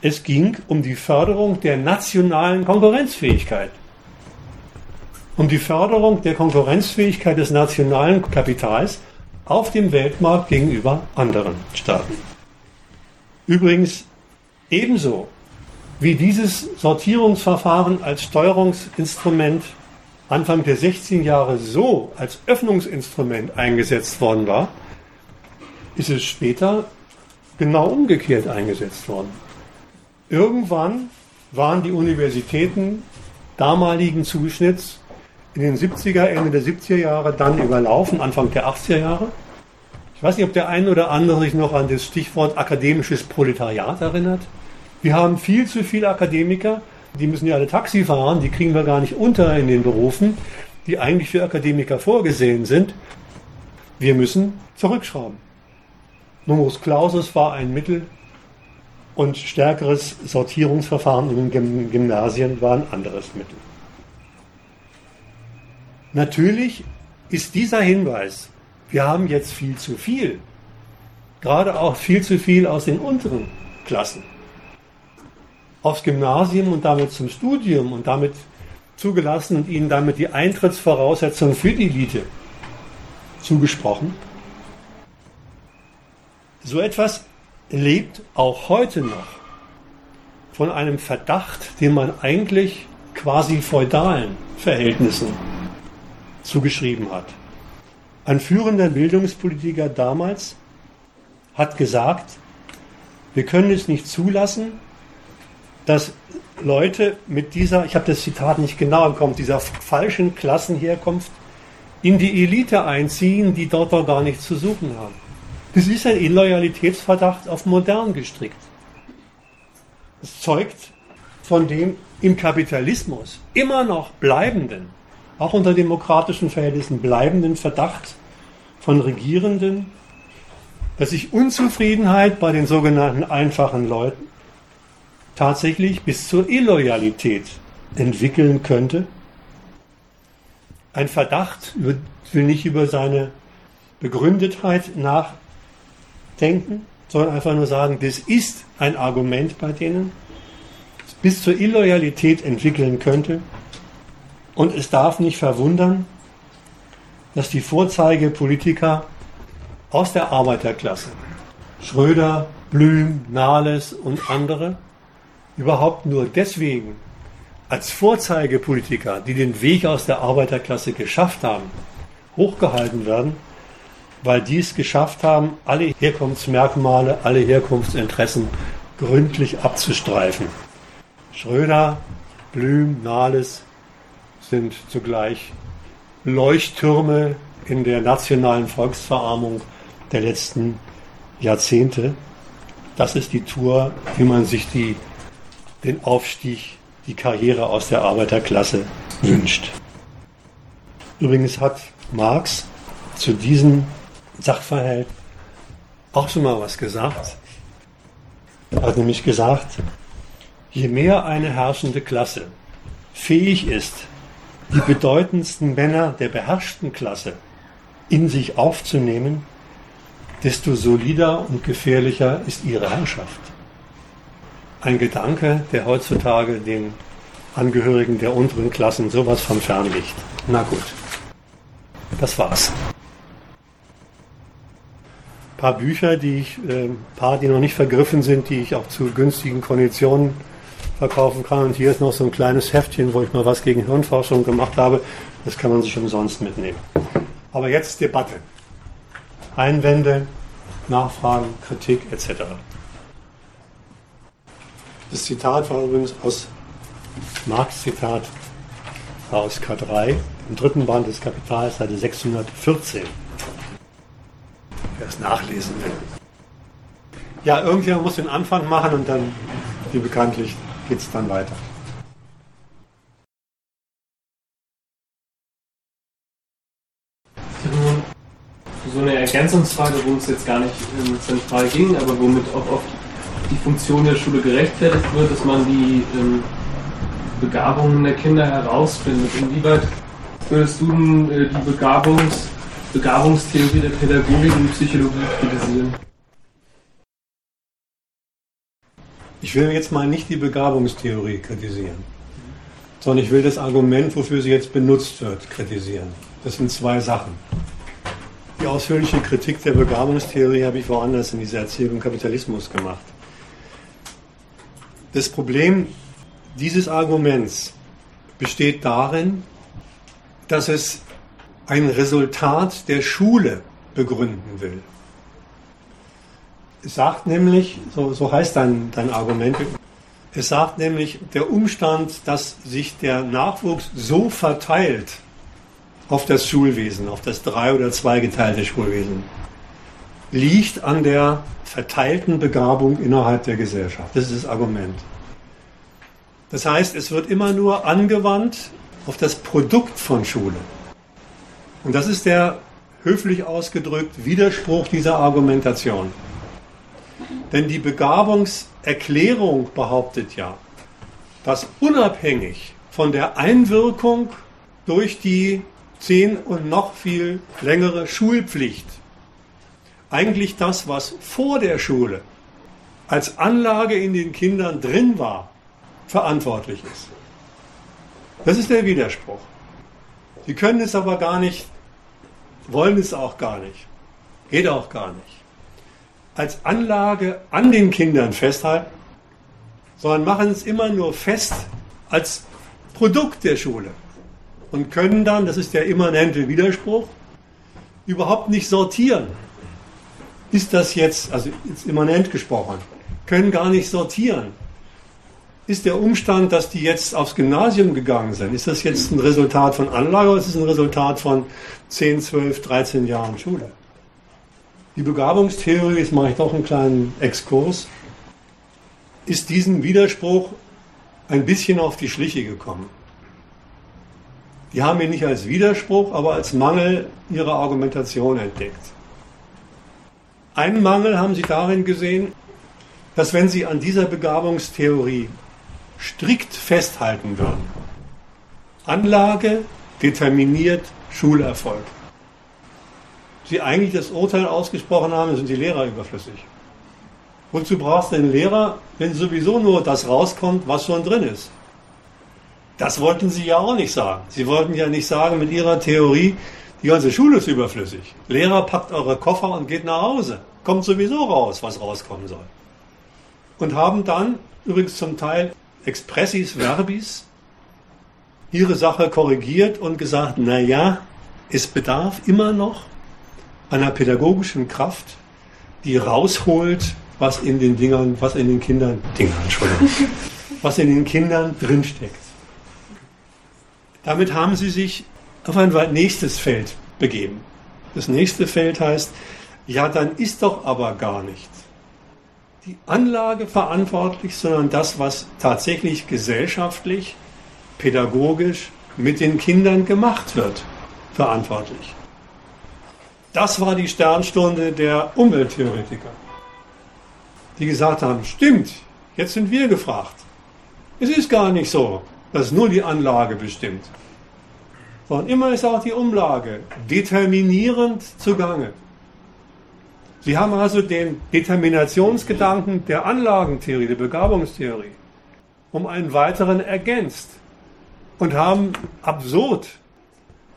Es ging um die Förderung der nationalen Konkurrenzfähigkeit. Um die Förderung der Konkurrenzfähigkeit des nationalen Kapitals auf dem Weltmarkt gegenüber anderen Staaten. Übrigens ebenso wie dieses Sortierungsverfahren als Steuerungsinstrument Anfang der 16 Jahre so als Öffnungsinstrument eingesetzt worden war, ist es später genau umgekehrt eingesetzt worden. Irgendwann waren die Universitäten damaligen Zuschnitts in den 70er, Ende der 70er Jahre dann überlaufen, Anfang der 80er Jahre. Ich weiß nicht, ob der eine oder andere sich noch an das Stichwort akademisches Proletariat erinnert. Wir haben viel zu viele Akademiker, die müssen ja alle Taxi fahren, die kriegen wir gar nicht unter in den Berufen, die eigentlich für Akademiker vorgesehen sind. Wir müssen zurückschrauben. Numerus Clausus war ein Mittel und stärkeres Sortierungsverfahren in den Gymnasien war ein anderes Mittel. Natürlich ist dieser Hinweis, wir haben jetzt viel zu viel, gerade auch viel zu viel aus den unteren Klassen, aufs Gymnasium und damit zum Studium und damit zugelassen und ihnen damit die Eintrittsvoraussetzungen für die Elite zugesprochen. So etwas lebt auch heute noch von einem Verdacht, den man eigentlich quasi feudalen Verhältnissen zugeschrieben hat. Ein führender Bildungspolitiker damals hat gesagt, wir können es nicht zulassen, dass Leute mit dieser, ich habe das Zitat nicht genau Kopf, dieser falschen Klassenherkunft in die Elite einziehen, die dort doch gar nichts zu suchen haben. Das ist ein Illoyalitätsverdacht auf modern gestrickt. Es zeugt von dem im Kapitalismus immer noch bleibenden, auch unter demokratischen Verhältnissen bleibenden Verdacht von Regierenden, dass sich Unzufriedenheit bei den sogenannten einfachen Leuten tatsächlich bis zur Illoyalität entwickeln könnte. Ein Verdacht, will nicht über seine Begründetheit nachdenken, sondern einfach nur sagen, das ist ein Argument bei denen, das bis zur Illoyalität entwickeln könnte. Und es darf nicht verwundern, dass die Vorzeigepolitiker aus der Arbeiterklasse, Schröder, Blüm, Nahles und andere, überhaupt nur deswegen als Vorzeigepolitiker, die den Weg aus der Arbeiterklasse geschafft haben, hochgehalten werden, weil die es geschafft haben, alle Herkunftsmerkmale, alle Herkunftsinteressen gründlich abzustreifen. Schröder, Blüm, Nahles sind zugleich Leuchttürme in der nationalen Volksverarmung der letzten Jahrzehnte. Das ist die Tour, wie man sich die den Aufstieg, die Karriere aus der Arbeiterklasse wünscht. Übrigens hat Marx zu diesem Sachverhalt auch schon mal was gesagt. Er hat nämlich gesagt, je mehr eine herrschende Klasse fähig ist, die bedeutendsten Männer der beherrschten Klasse in sich aufzunehmen, desto solider und gefährlicher ist ihre Herrschaft ein Gedanke, der heutzutage den Angehörigen der unteren Klassen sowas von fern liegt. Na gut, das war's. Paar Bücher, die ich, äh, paar, die noch nicht vergriffen sind, die ich auch zu günstigen Konditionen verkaufen kann. Und hier ist noch so ein kleines Heftchen, wo ich mal was gegen Hirnforschung gemacht habe. Das kann man sich umsonst mitnehmen. Aber jetzt Debatte. Einwände, Nachfragen, Kritik etc. Das Zitat war übrigens aus Marx Zitat aus K3, im dritten Band des Kapitals, Seite 614. Wer es nachlesen will. Ja, irgendjemand muss den Anfang machen und dann, wie bekanntlich, geht es dann weiter. So eine Ergänzungsfrage, wo es jetzt gar nicht ähm, zentral ging, aber womit auch oft die Funktion der Schule gerechtfertigt wird, dass man die ähm, Begabungen der Kinder herausfindet. Inwieweit würdest du äh, die Begabungs, Begabungstheorie der Pädagogik und Psychologie kritisieren? Ich will jetzt mal nicht die Begabungstheorie kritisieren, sondern ich will das Argument, wofür sie jetzt benutzt wird, kritisieren. Das sind zwei Sachen. Die ausführliche Kritik der Begabungstheorie habe ich woanders in dieser Erzählung Kapitalismus gemacht. Das Problem dieses Arguments besteht darin, dass es ein Resultat der Schule begründen will. Es sagt nämlich, so, so heißt dein, dein Argument, es sagt nämlich, der Umstand, dass sich der Nachwuchs so verteilt auf das Schulwesen, auf das drei- oder zweigeteilte Schulwesen, liegt an der verteilten Begabung innerhalb der Gesellschaft. Das ist das Argument. Das heißt, es wird immer nur angewandt auf das Produkt von Schule. Und das ist der höflich ausgedrückt Widerspruch dieser Argumentation. Denn die Begabungserklärung behauptet ja, dass unabhängig von der Einwirkung durch die zehn und noch viel längere Schulpflicht eigentlich das, was vor der Schule als Anlage in den Kindern drin war, verantwortlich ist. Das ist der Widerspruch. Sie können es aber gar nicht, wollen es auch gar nicht, geht auch gar nicht, als Anlage an den Kindern festhalten, sondern machen es immer nur fest als Produkt der Schule und können dann, das ist der immanente Widerspruch, überhaupt nicht sortieren. Ist das jetzt, also jetzt immanent gesprochen, können gar nicht sortieren. Ist der Umstand, dass die jetzt aufs Gymnasium gegangen sind, ist das jetzt ein Resultat von Anlage oder ist es ein Resultat von 10, 12, 13 Jahren Schule? Die Begabungstheorie, jetzt mache ich doch einen kleinen Exkurs, ist diesem Widerspruch ein bisschen auf die Schliche gekommen. Die haben ihn nicht als Widerspruch, aber als Mangel ihrer Argumentation entdeckt. Einen Mangel haben sie darin gesehen, dass wenn sie an dieser Begabungstheorie strikt festhalten würden, Anlage determiniert Schulerfolg, sie eigentlich das Urteil ausgesprochen haben, sind die Lehrer überflüssig. Wozu brauchst du einen Lehrer, wenn sowieso nur das rauskommt, was schon drin ist? Das wollten Sie ja auch nicht sagen. Sie wollten ja nicht sagen mit Ihrer Theorie, die ganze Schule ist überflüssig. Lehrer packt eure Koffer und geht nach Hause. Kommt sowieso raus, was rauskommen soll. Und haben dann übrigens zum Teil expressis verbis ihre Sache korrigiert und gesagt, na ja, es bedarf immer noch einer pädagogischen Kraft, die rausholt, was in den Dingern, was in den Kindern, Dingern, Entschuldigung, was in den Kindern drinsteckt. Damit haben sie sich auf ein nächstes Feld begeben. Das nächste Feld heißt, ja, dann ist doch aber gar nicht die Anlage verantwortlich, sondern das, was tatsächlich gesellschaftlich, pädagogisch mit den Kindern gemacht wird, verantwortlich. Das war die Sternstunde der Umwelttheoretiker, die gesagt haben, stimmt, jetzt sind wir gefragt. Es ist gar nicht so, dass nur die Anlage bestimmt, sondern immer ist auch die Umlage determinierend zugange. Sie haben also den Determinationsgedanken der Anlagentheorie, der Begabungstheorie, um einen weiteren ergänzt und haben absurd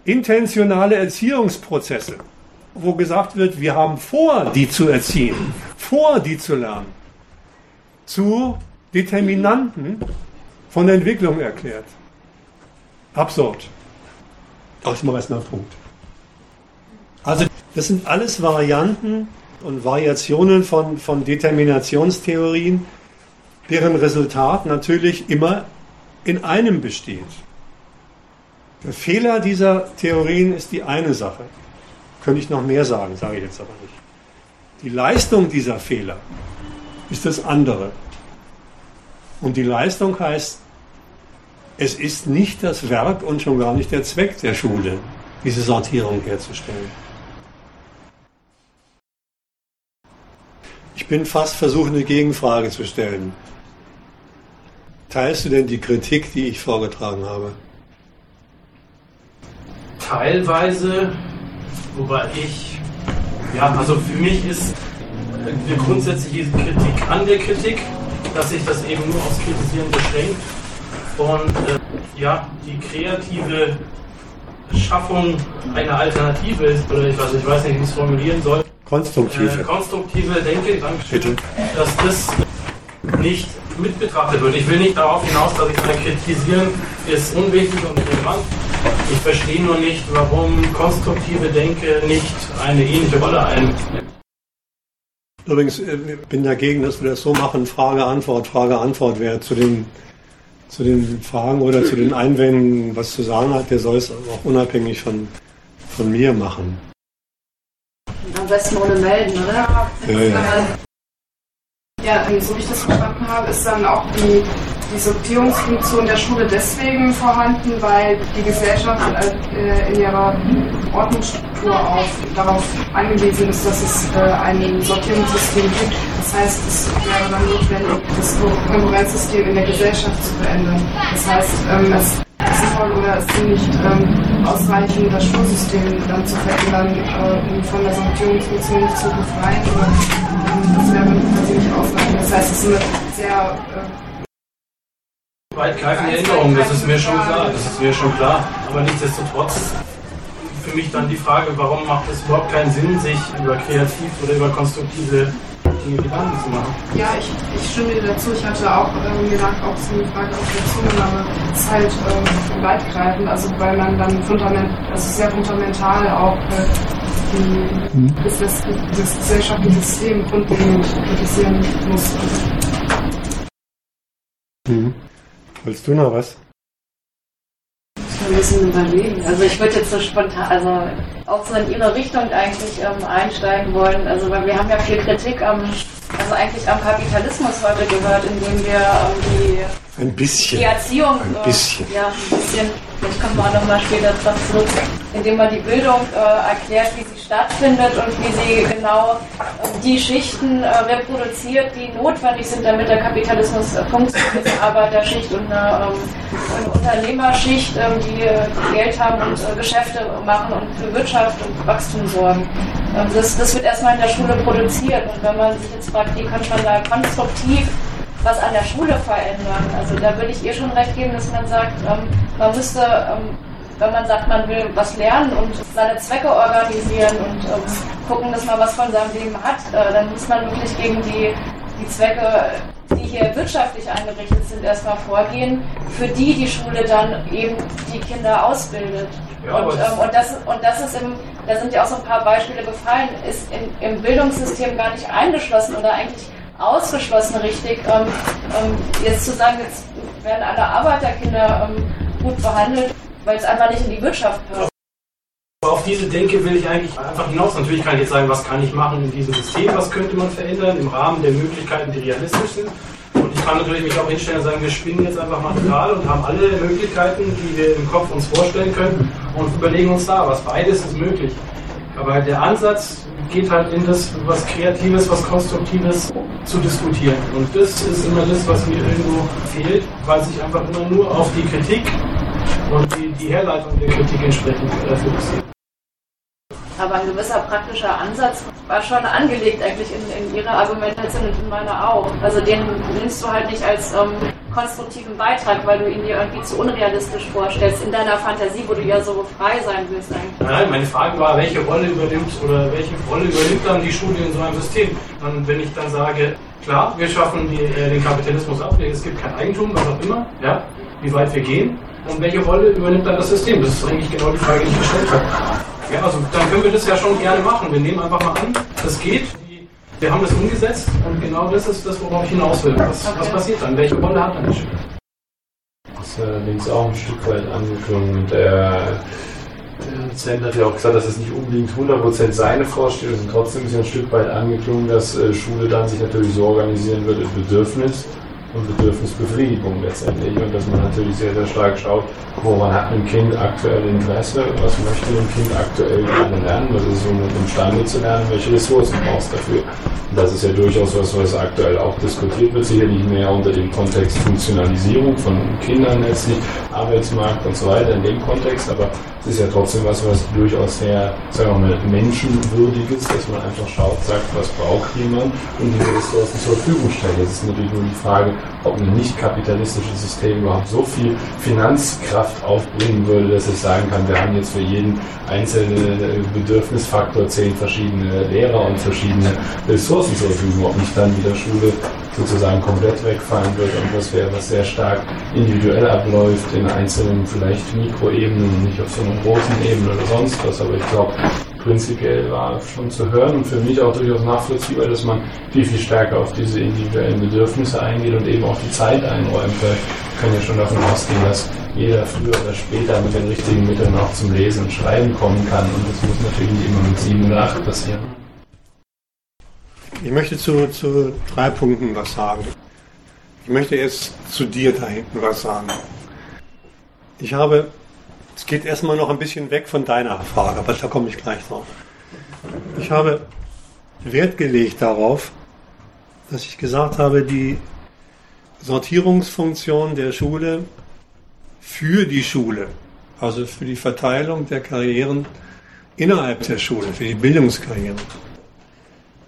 intentionale Erziehungsprozesse, wo gesagt wird, wir haben vor, die zu erziehen, vor, die zu lernen, zu Determinanten von Entwicklung erklärt. Absurd. Erstmal ein Punkt. Also, das sind alles Varianten und Variationen von, von Determinationstheorien, deren Resultat natürlich immer in einem besteht. Der Fehler dieser Theorien ist die eine Sache. Könnte ich noch mehr sagen, sage ich jetzt aber nicht. Die Leistung dieser Fehler ist das andere. Und die Leistung heißt, es ist nicht das Werk und schon gar nicht der Zweck der Schule, diese Sortierung herzustellen. Ich bin fast versucht, eine Gegenfrage zu stellen. Teilst du denn die Kritik, die ich vorgetragen habe? teilweise, wobei ich, ja, also für mich ist eine grundsätzliche Kritik an der Kritik, dass sich das eben nur aufs Kritisieren beschränkt und äh, ja, die kreative Schaffung einer Alternative ist, oder ich weiß, ich weiß nicht, wie ich es formulieren soll. Konstruktive. Äh, konstruktive Denke, Dankeschön, dass das nicht mit betrachtet wird. Ich will nicht darauf hinaus, dass ich sage, kritisieren ist unwichtig und relevant. Ich verstehe nur nicht, warum konstruktive Denke nicht eine ähnliche Rolle einnimmt. Übrigens, ich äh, bin dagegen, dass wir das so machen, Frage-Antwort, Frage-Antwort, wer zu den, zu den Fragen oder zu den Einwänden was zu sagen hat, der soll es auch unabhängig von, von mir machen. Am besten ohne melden, oder? Ja, ja. Ja, so wie ich das verstanden habe, ist dann auch die, die Sortierungsfunktion der Schule deswegen vorhanden, weil die Gesellschaft äh, in ihrer Ordnungsstruktur auf, darauf angewiesen ist, dass es äh, ein Sortierungssystem gibt. Das heißt, es wäre dann notwendig, das Konkurrenzsystem in der Gesellschaft zu verändern. Das heißt, ähm, es ist sinnvoll oder es ist nicht ähm, ausreichend, das Schulsystem dann zu verändern, äh, um von der Sortierungsfunktion zu befreien. Ähm, das wäre quasi nicht ausreichend. Das heißt, es ist eine sehr weitgreifende Änderung, das ist mir schon klar, das ist mir schon klar. Aber nichtsdestotrotz für mich dann die Frage, warum macht es überhaupt keinen Sinn, sich über kreativ oder über konstruktive Dinge Gedanken zu machen? Ja, ich, ich stimme dir dazu. Ich hatte auch ähm, gedacht, ob es eine Frage auf der Zunge, aber es ist halt ähm, weitgreifend, also weil man dann fundament, also sehr fundamental auch äh, die, mhm. das, das, das gesellschaftliche System grundlegend kritisieren muss. Mhm. Willst du noch was? ein bisschen überlegen. Also ich würde jetzt so spontan, also auch so in Ihre Richtung eigentlich ähm, einsteigen wollen. Also weil wir haben ja viel Kritik am, also eigentlich am Kapitalismus heute gehört, indem wir ähm, die, ein bisschen, die Erziehung, ein bisschen. Äh, ja, ein bisschen, vielleicht kommen wir auch nochmal später drauf zurück, indem man die Bildung äh, erklärt, wie sie stattfindet und wie sie genau äh, die Schichten äh, reproduziert, die notwendig sind, damit der Kapitalismus äh, funktioniert. Eine Arbeiterschicht und eine, ähm, eine Unternehmerschicht, ähm, die Geld haben und äh, Geschäfte machen und für Wirtschaft und Wachstum sorgen. Ähm, das, das wird erstmal in der Schule produziert. Und wenn man sich jetzt fragt, wie kann man da konstruktiv was an der Schule verändern. Also da würde ich ihr schon recht geben, dass man sagt, ähm, man müsste ähm, wenn man sagt, man will was lernen und seine Zwecke organisieren und ähm, gucken, dass man was von seinem Leben hat, äh, dann muss man wirklich gegen die, die Zwecke, die hier wirtschaftlich eingerichtet sind, erstmal vorgehen, für die die Schule dann eben die Kinder ausbildet. Ja, und, ähm, und, das, und das ist im, da sind ja auch so ein paar Beispiele gefallen, ist in, im Bildungssystem gar nicht eingeschlossen oder eigentlich ausgeschlossen richtig. Ähm, ähm, jetzt zu sagen, jetzt werden alle Arbeiterkinder ähm, gut behandelt, weil es einfach nicht in die Wirtschaft passt. Auf diese Denke will ich eigentlich einfach hinaus. Natürlich kann ich jetzt sagen, was kann ich machen in diesem System, was könnte man verändern im Rahmen der Möglichkeiten, die realistisch sind. Und ich kann natürlich mich auch hinstellen und sagen, wir spinnen jetzt einfach Material und haben alle Möglichkeiten, die wir im Kopf uns vorstellen können und überlegen uns da was. Beides ist möglich. Aber der Ansatz geht halt in das, was Kreatives, was Konstruktives zu diskutieren. Und das ist immer das, was mir irgendwo fehlt, weil sich einfach immer nur auf die Kritik und die, die Herleitung der Kritik entsprechend äh, fokussiert. Aber ein gewisser praktischer Ansatz war schon angelegt eigentlich in, in ihrer Argumentation und in meiner auch. Also den nimmst du halt nicht als ähm, konstruktiven Beitrag, weil du ihn dir irgendwie zu unrealistisch vorstellst in deiner Fantasie, wo du ja so frei sein willst eigentlich. Nein, meine Frage war, welche Rolle übernimmt oder welche Rolle übernimmt dann die Schule in so einem System? Und wenn ich dann sage, klar, wir schaffen die, äh, den Kapitalismus ab, es gibt kein Eigentum, was auch immer, ja, wie weit wir gehen, und welche Rolle übernimmt dann das System? Das ist eigentlich genau die Frage, die ich gestellt habe. Ja, also dann können wir das ja schon gerne machen. Wir nehmen einfach mal an, das geht. Wir haben das umgesetzt und genau das ist das, worauf ich hinaus will. Was, okay. was passiert dann? Welche Rolle hat dann die Schule? Das ist allerdings auch ein Stück weit angeklungen. Der, der Dozent hat ja auch gesagt, dass es nicht unbedingt 100% seine Vorstellung ist. Trotzdem ist ja ein Stück weit angeklungen, dass äh, Schule dann sich natürlich so organisieren wird im Bedürfnis und Bedürfnisbefriedigung letztendlich. Und dass man natürlich sehr, sehr stark schaut, woran hat ein Kind aktuell Interesse, was möchte ein Kind aktuell gerne lernen, was ist um imstande zu lernen, welche Ressourcen brauchst du dafür. Und das ist ja durchaus was, was aktuell auch diskutiert wird, sicherlich mehr unter dem Kontext Funktionalisierung von Kindern letztlich, Arbeitsmarkt und so weiter in dem Kontext, aber es ist ja trotzdem was, was durchaus sehr, sagen wir mal, menschenwürdig ist, dass man einfach schaut, sagt, was braucht jemand und diese Ressourcen zur Verfügung stellt. Das ist natürlich nur die Frage, ob ein nicht kapitalistisches System überhaupt so viel Finanzkraft aufbringen würde, dass es sagen kann, wir haben jetzt für jeden einzelnen Bedürfnisfaktor zehn verschiedene Lehrer und verschiedene Ressourcen zur Verfügung, ob nicht dann wieder Schule sozusagen komplett wegfallen wird und das wäre, was sehr stark individuell abläuft, in einzelnen vielleicht Mikroebenen, nicht auf so einer großen Ebene oder sonst was, aber ich glaube, prinzipiell war schon zu hören und für mich auch durchaus nachvollziehbar, dass man viel, viel stärker auf diese individuellen Bedürfnisse eingeht und eben auch die Zeit einräumt. Wir können ja schon davon ausgehen, dass jeder früher oder später mit den richtigen Mitteln auch zum Lesen und Schreiben kommen kann und das muss natürlich nicht immer mit sieben oder acht passieren. Ich möchte zu, zu drei Punkten was sagen. Ich möchte jetzt zu dir da hinten was sagen. Ich habe, es geht erstmal noch ein bisschen weg von deiner Frage, aber da komme ich gleich drauf. Ich habe Wert gelegt darauf, dass ich gesagt habe, die Sortierungsfunktion der Schule für die Schule, also für die Verteilung der Karrieren innerhalb der Schule, für die Bildungskarrieren,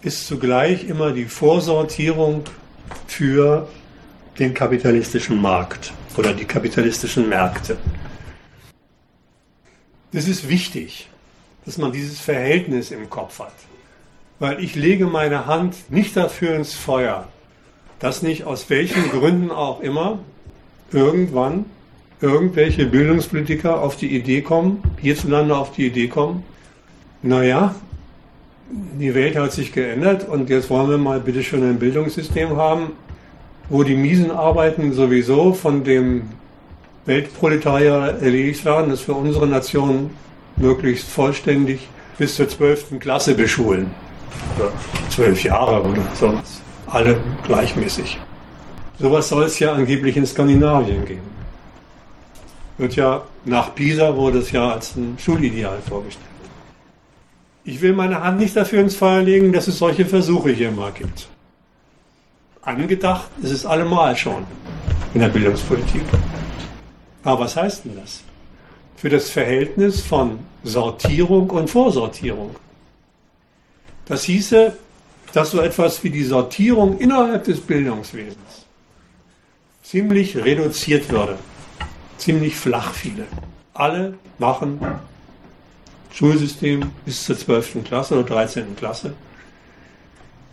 ist zugleich immer die Vorsortierung für den kapitalistischen Markt oder die kapitalistischen Märkte. Es ist wichtig, dass man dieses Verhältnis im Kopf hat, weil ich lege meine Hand nicht dafür ins Feuer, dass nicht aus welchen Gründen auch immer irgendwann irgendwelche Bildungspolitiker auf die Idee kommen, hierzulande auf die Idee kommen, naja, die Welt hat sich geändert und jetzt wollen wir mal bitte schon ein Bildungssystem haben, wo die miesen Arbeiten sowieso von dem Weltproletarier erledigt werden, das für unsere Nation möglichst vollständig bis zur 12. Klasse beschulen. Oder zwölf Jahre oder sowas. Alle gleichmäßig. Sowas soll es ja angeblich in Skandinavien geben. Wird ja nach Pisa wurde es ja als ein Schulideal vorgestellt. Ich will meine Hand nicht dafür ins Feuer legen, dass es solche Versuche hier mal gibt. Angedacht ist es allemal schon in der Bildungspolitik. Aber was heißt denn das? Für das Verhältnis von Sortierung und Vorsortierung. Das hieße, dass so etwas wie die Sortierung innerhalb des Bildungswesens ziemlich reduziert würde. Ziemlich flach viele. Alle machen Schulsystem bis zur 12. Klasse oder 13. Klasse.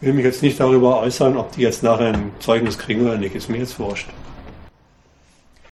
Ich will mich jetzt nicht darüber äußern, ob die jetzt nachher ein Zeugnis kriegen oder nicht, ist mir jetzt wurscht.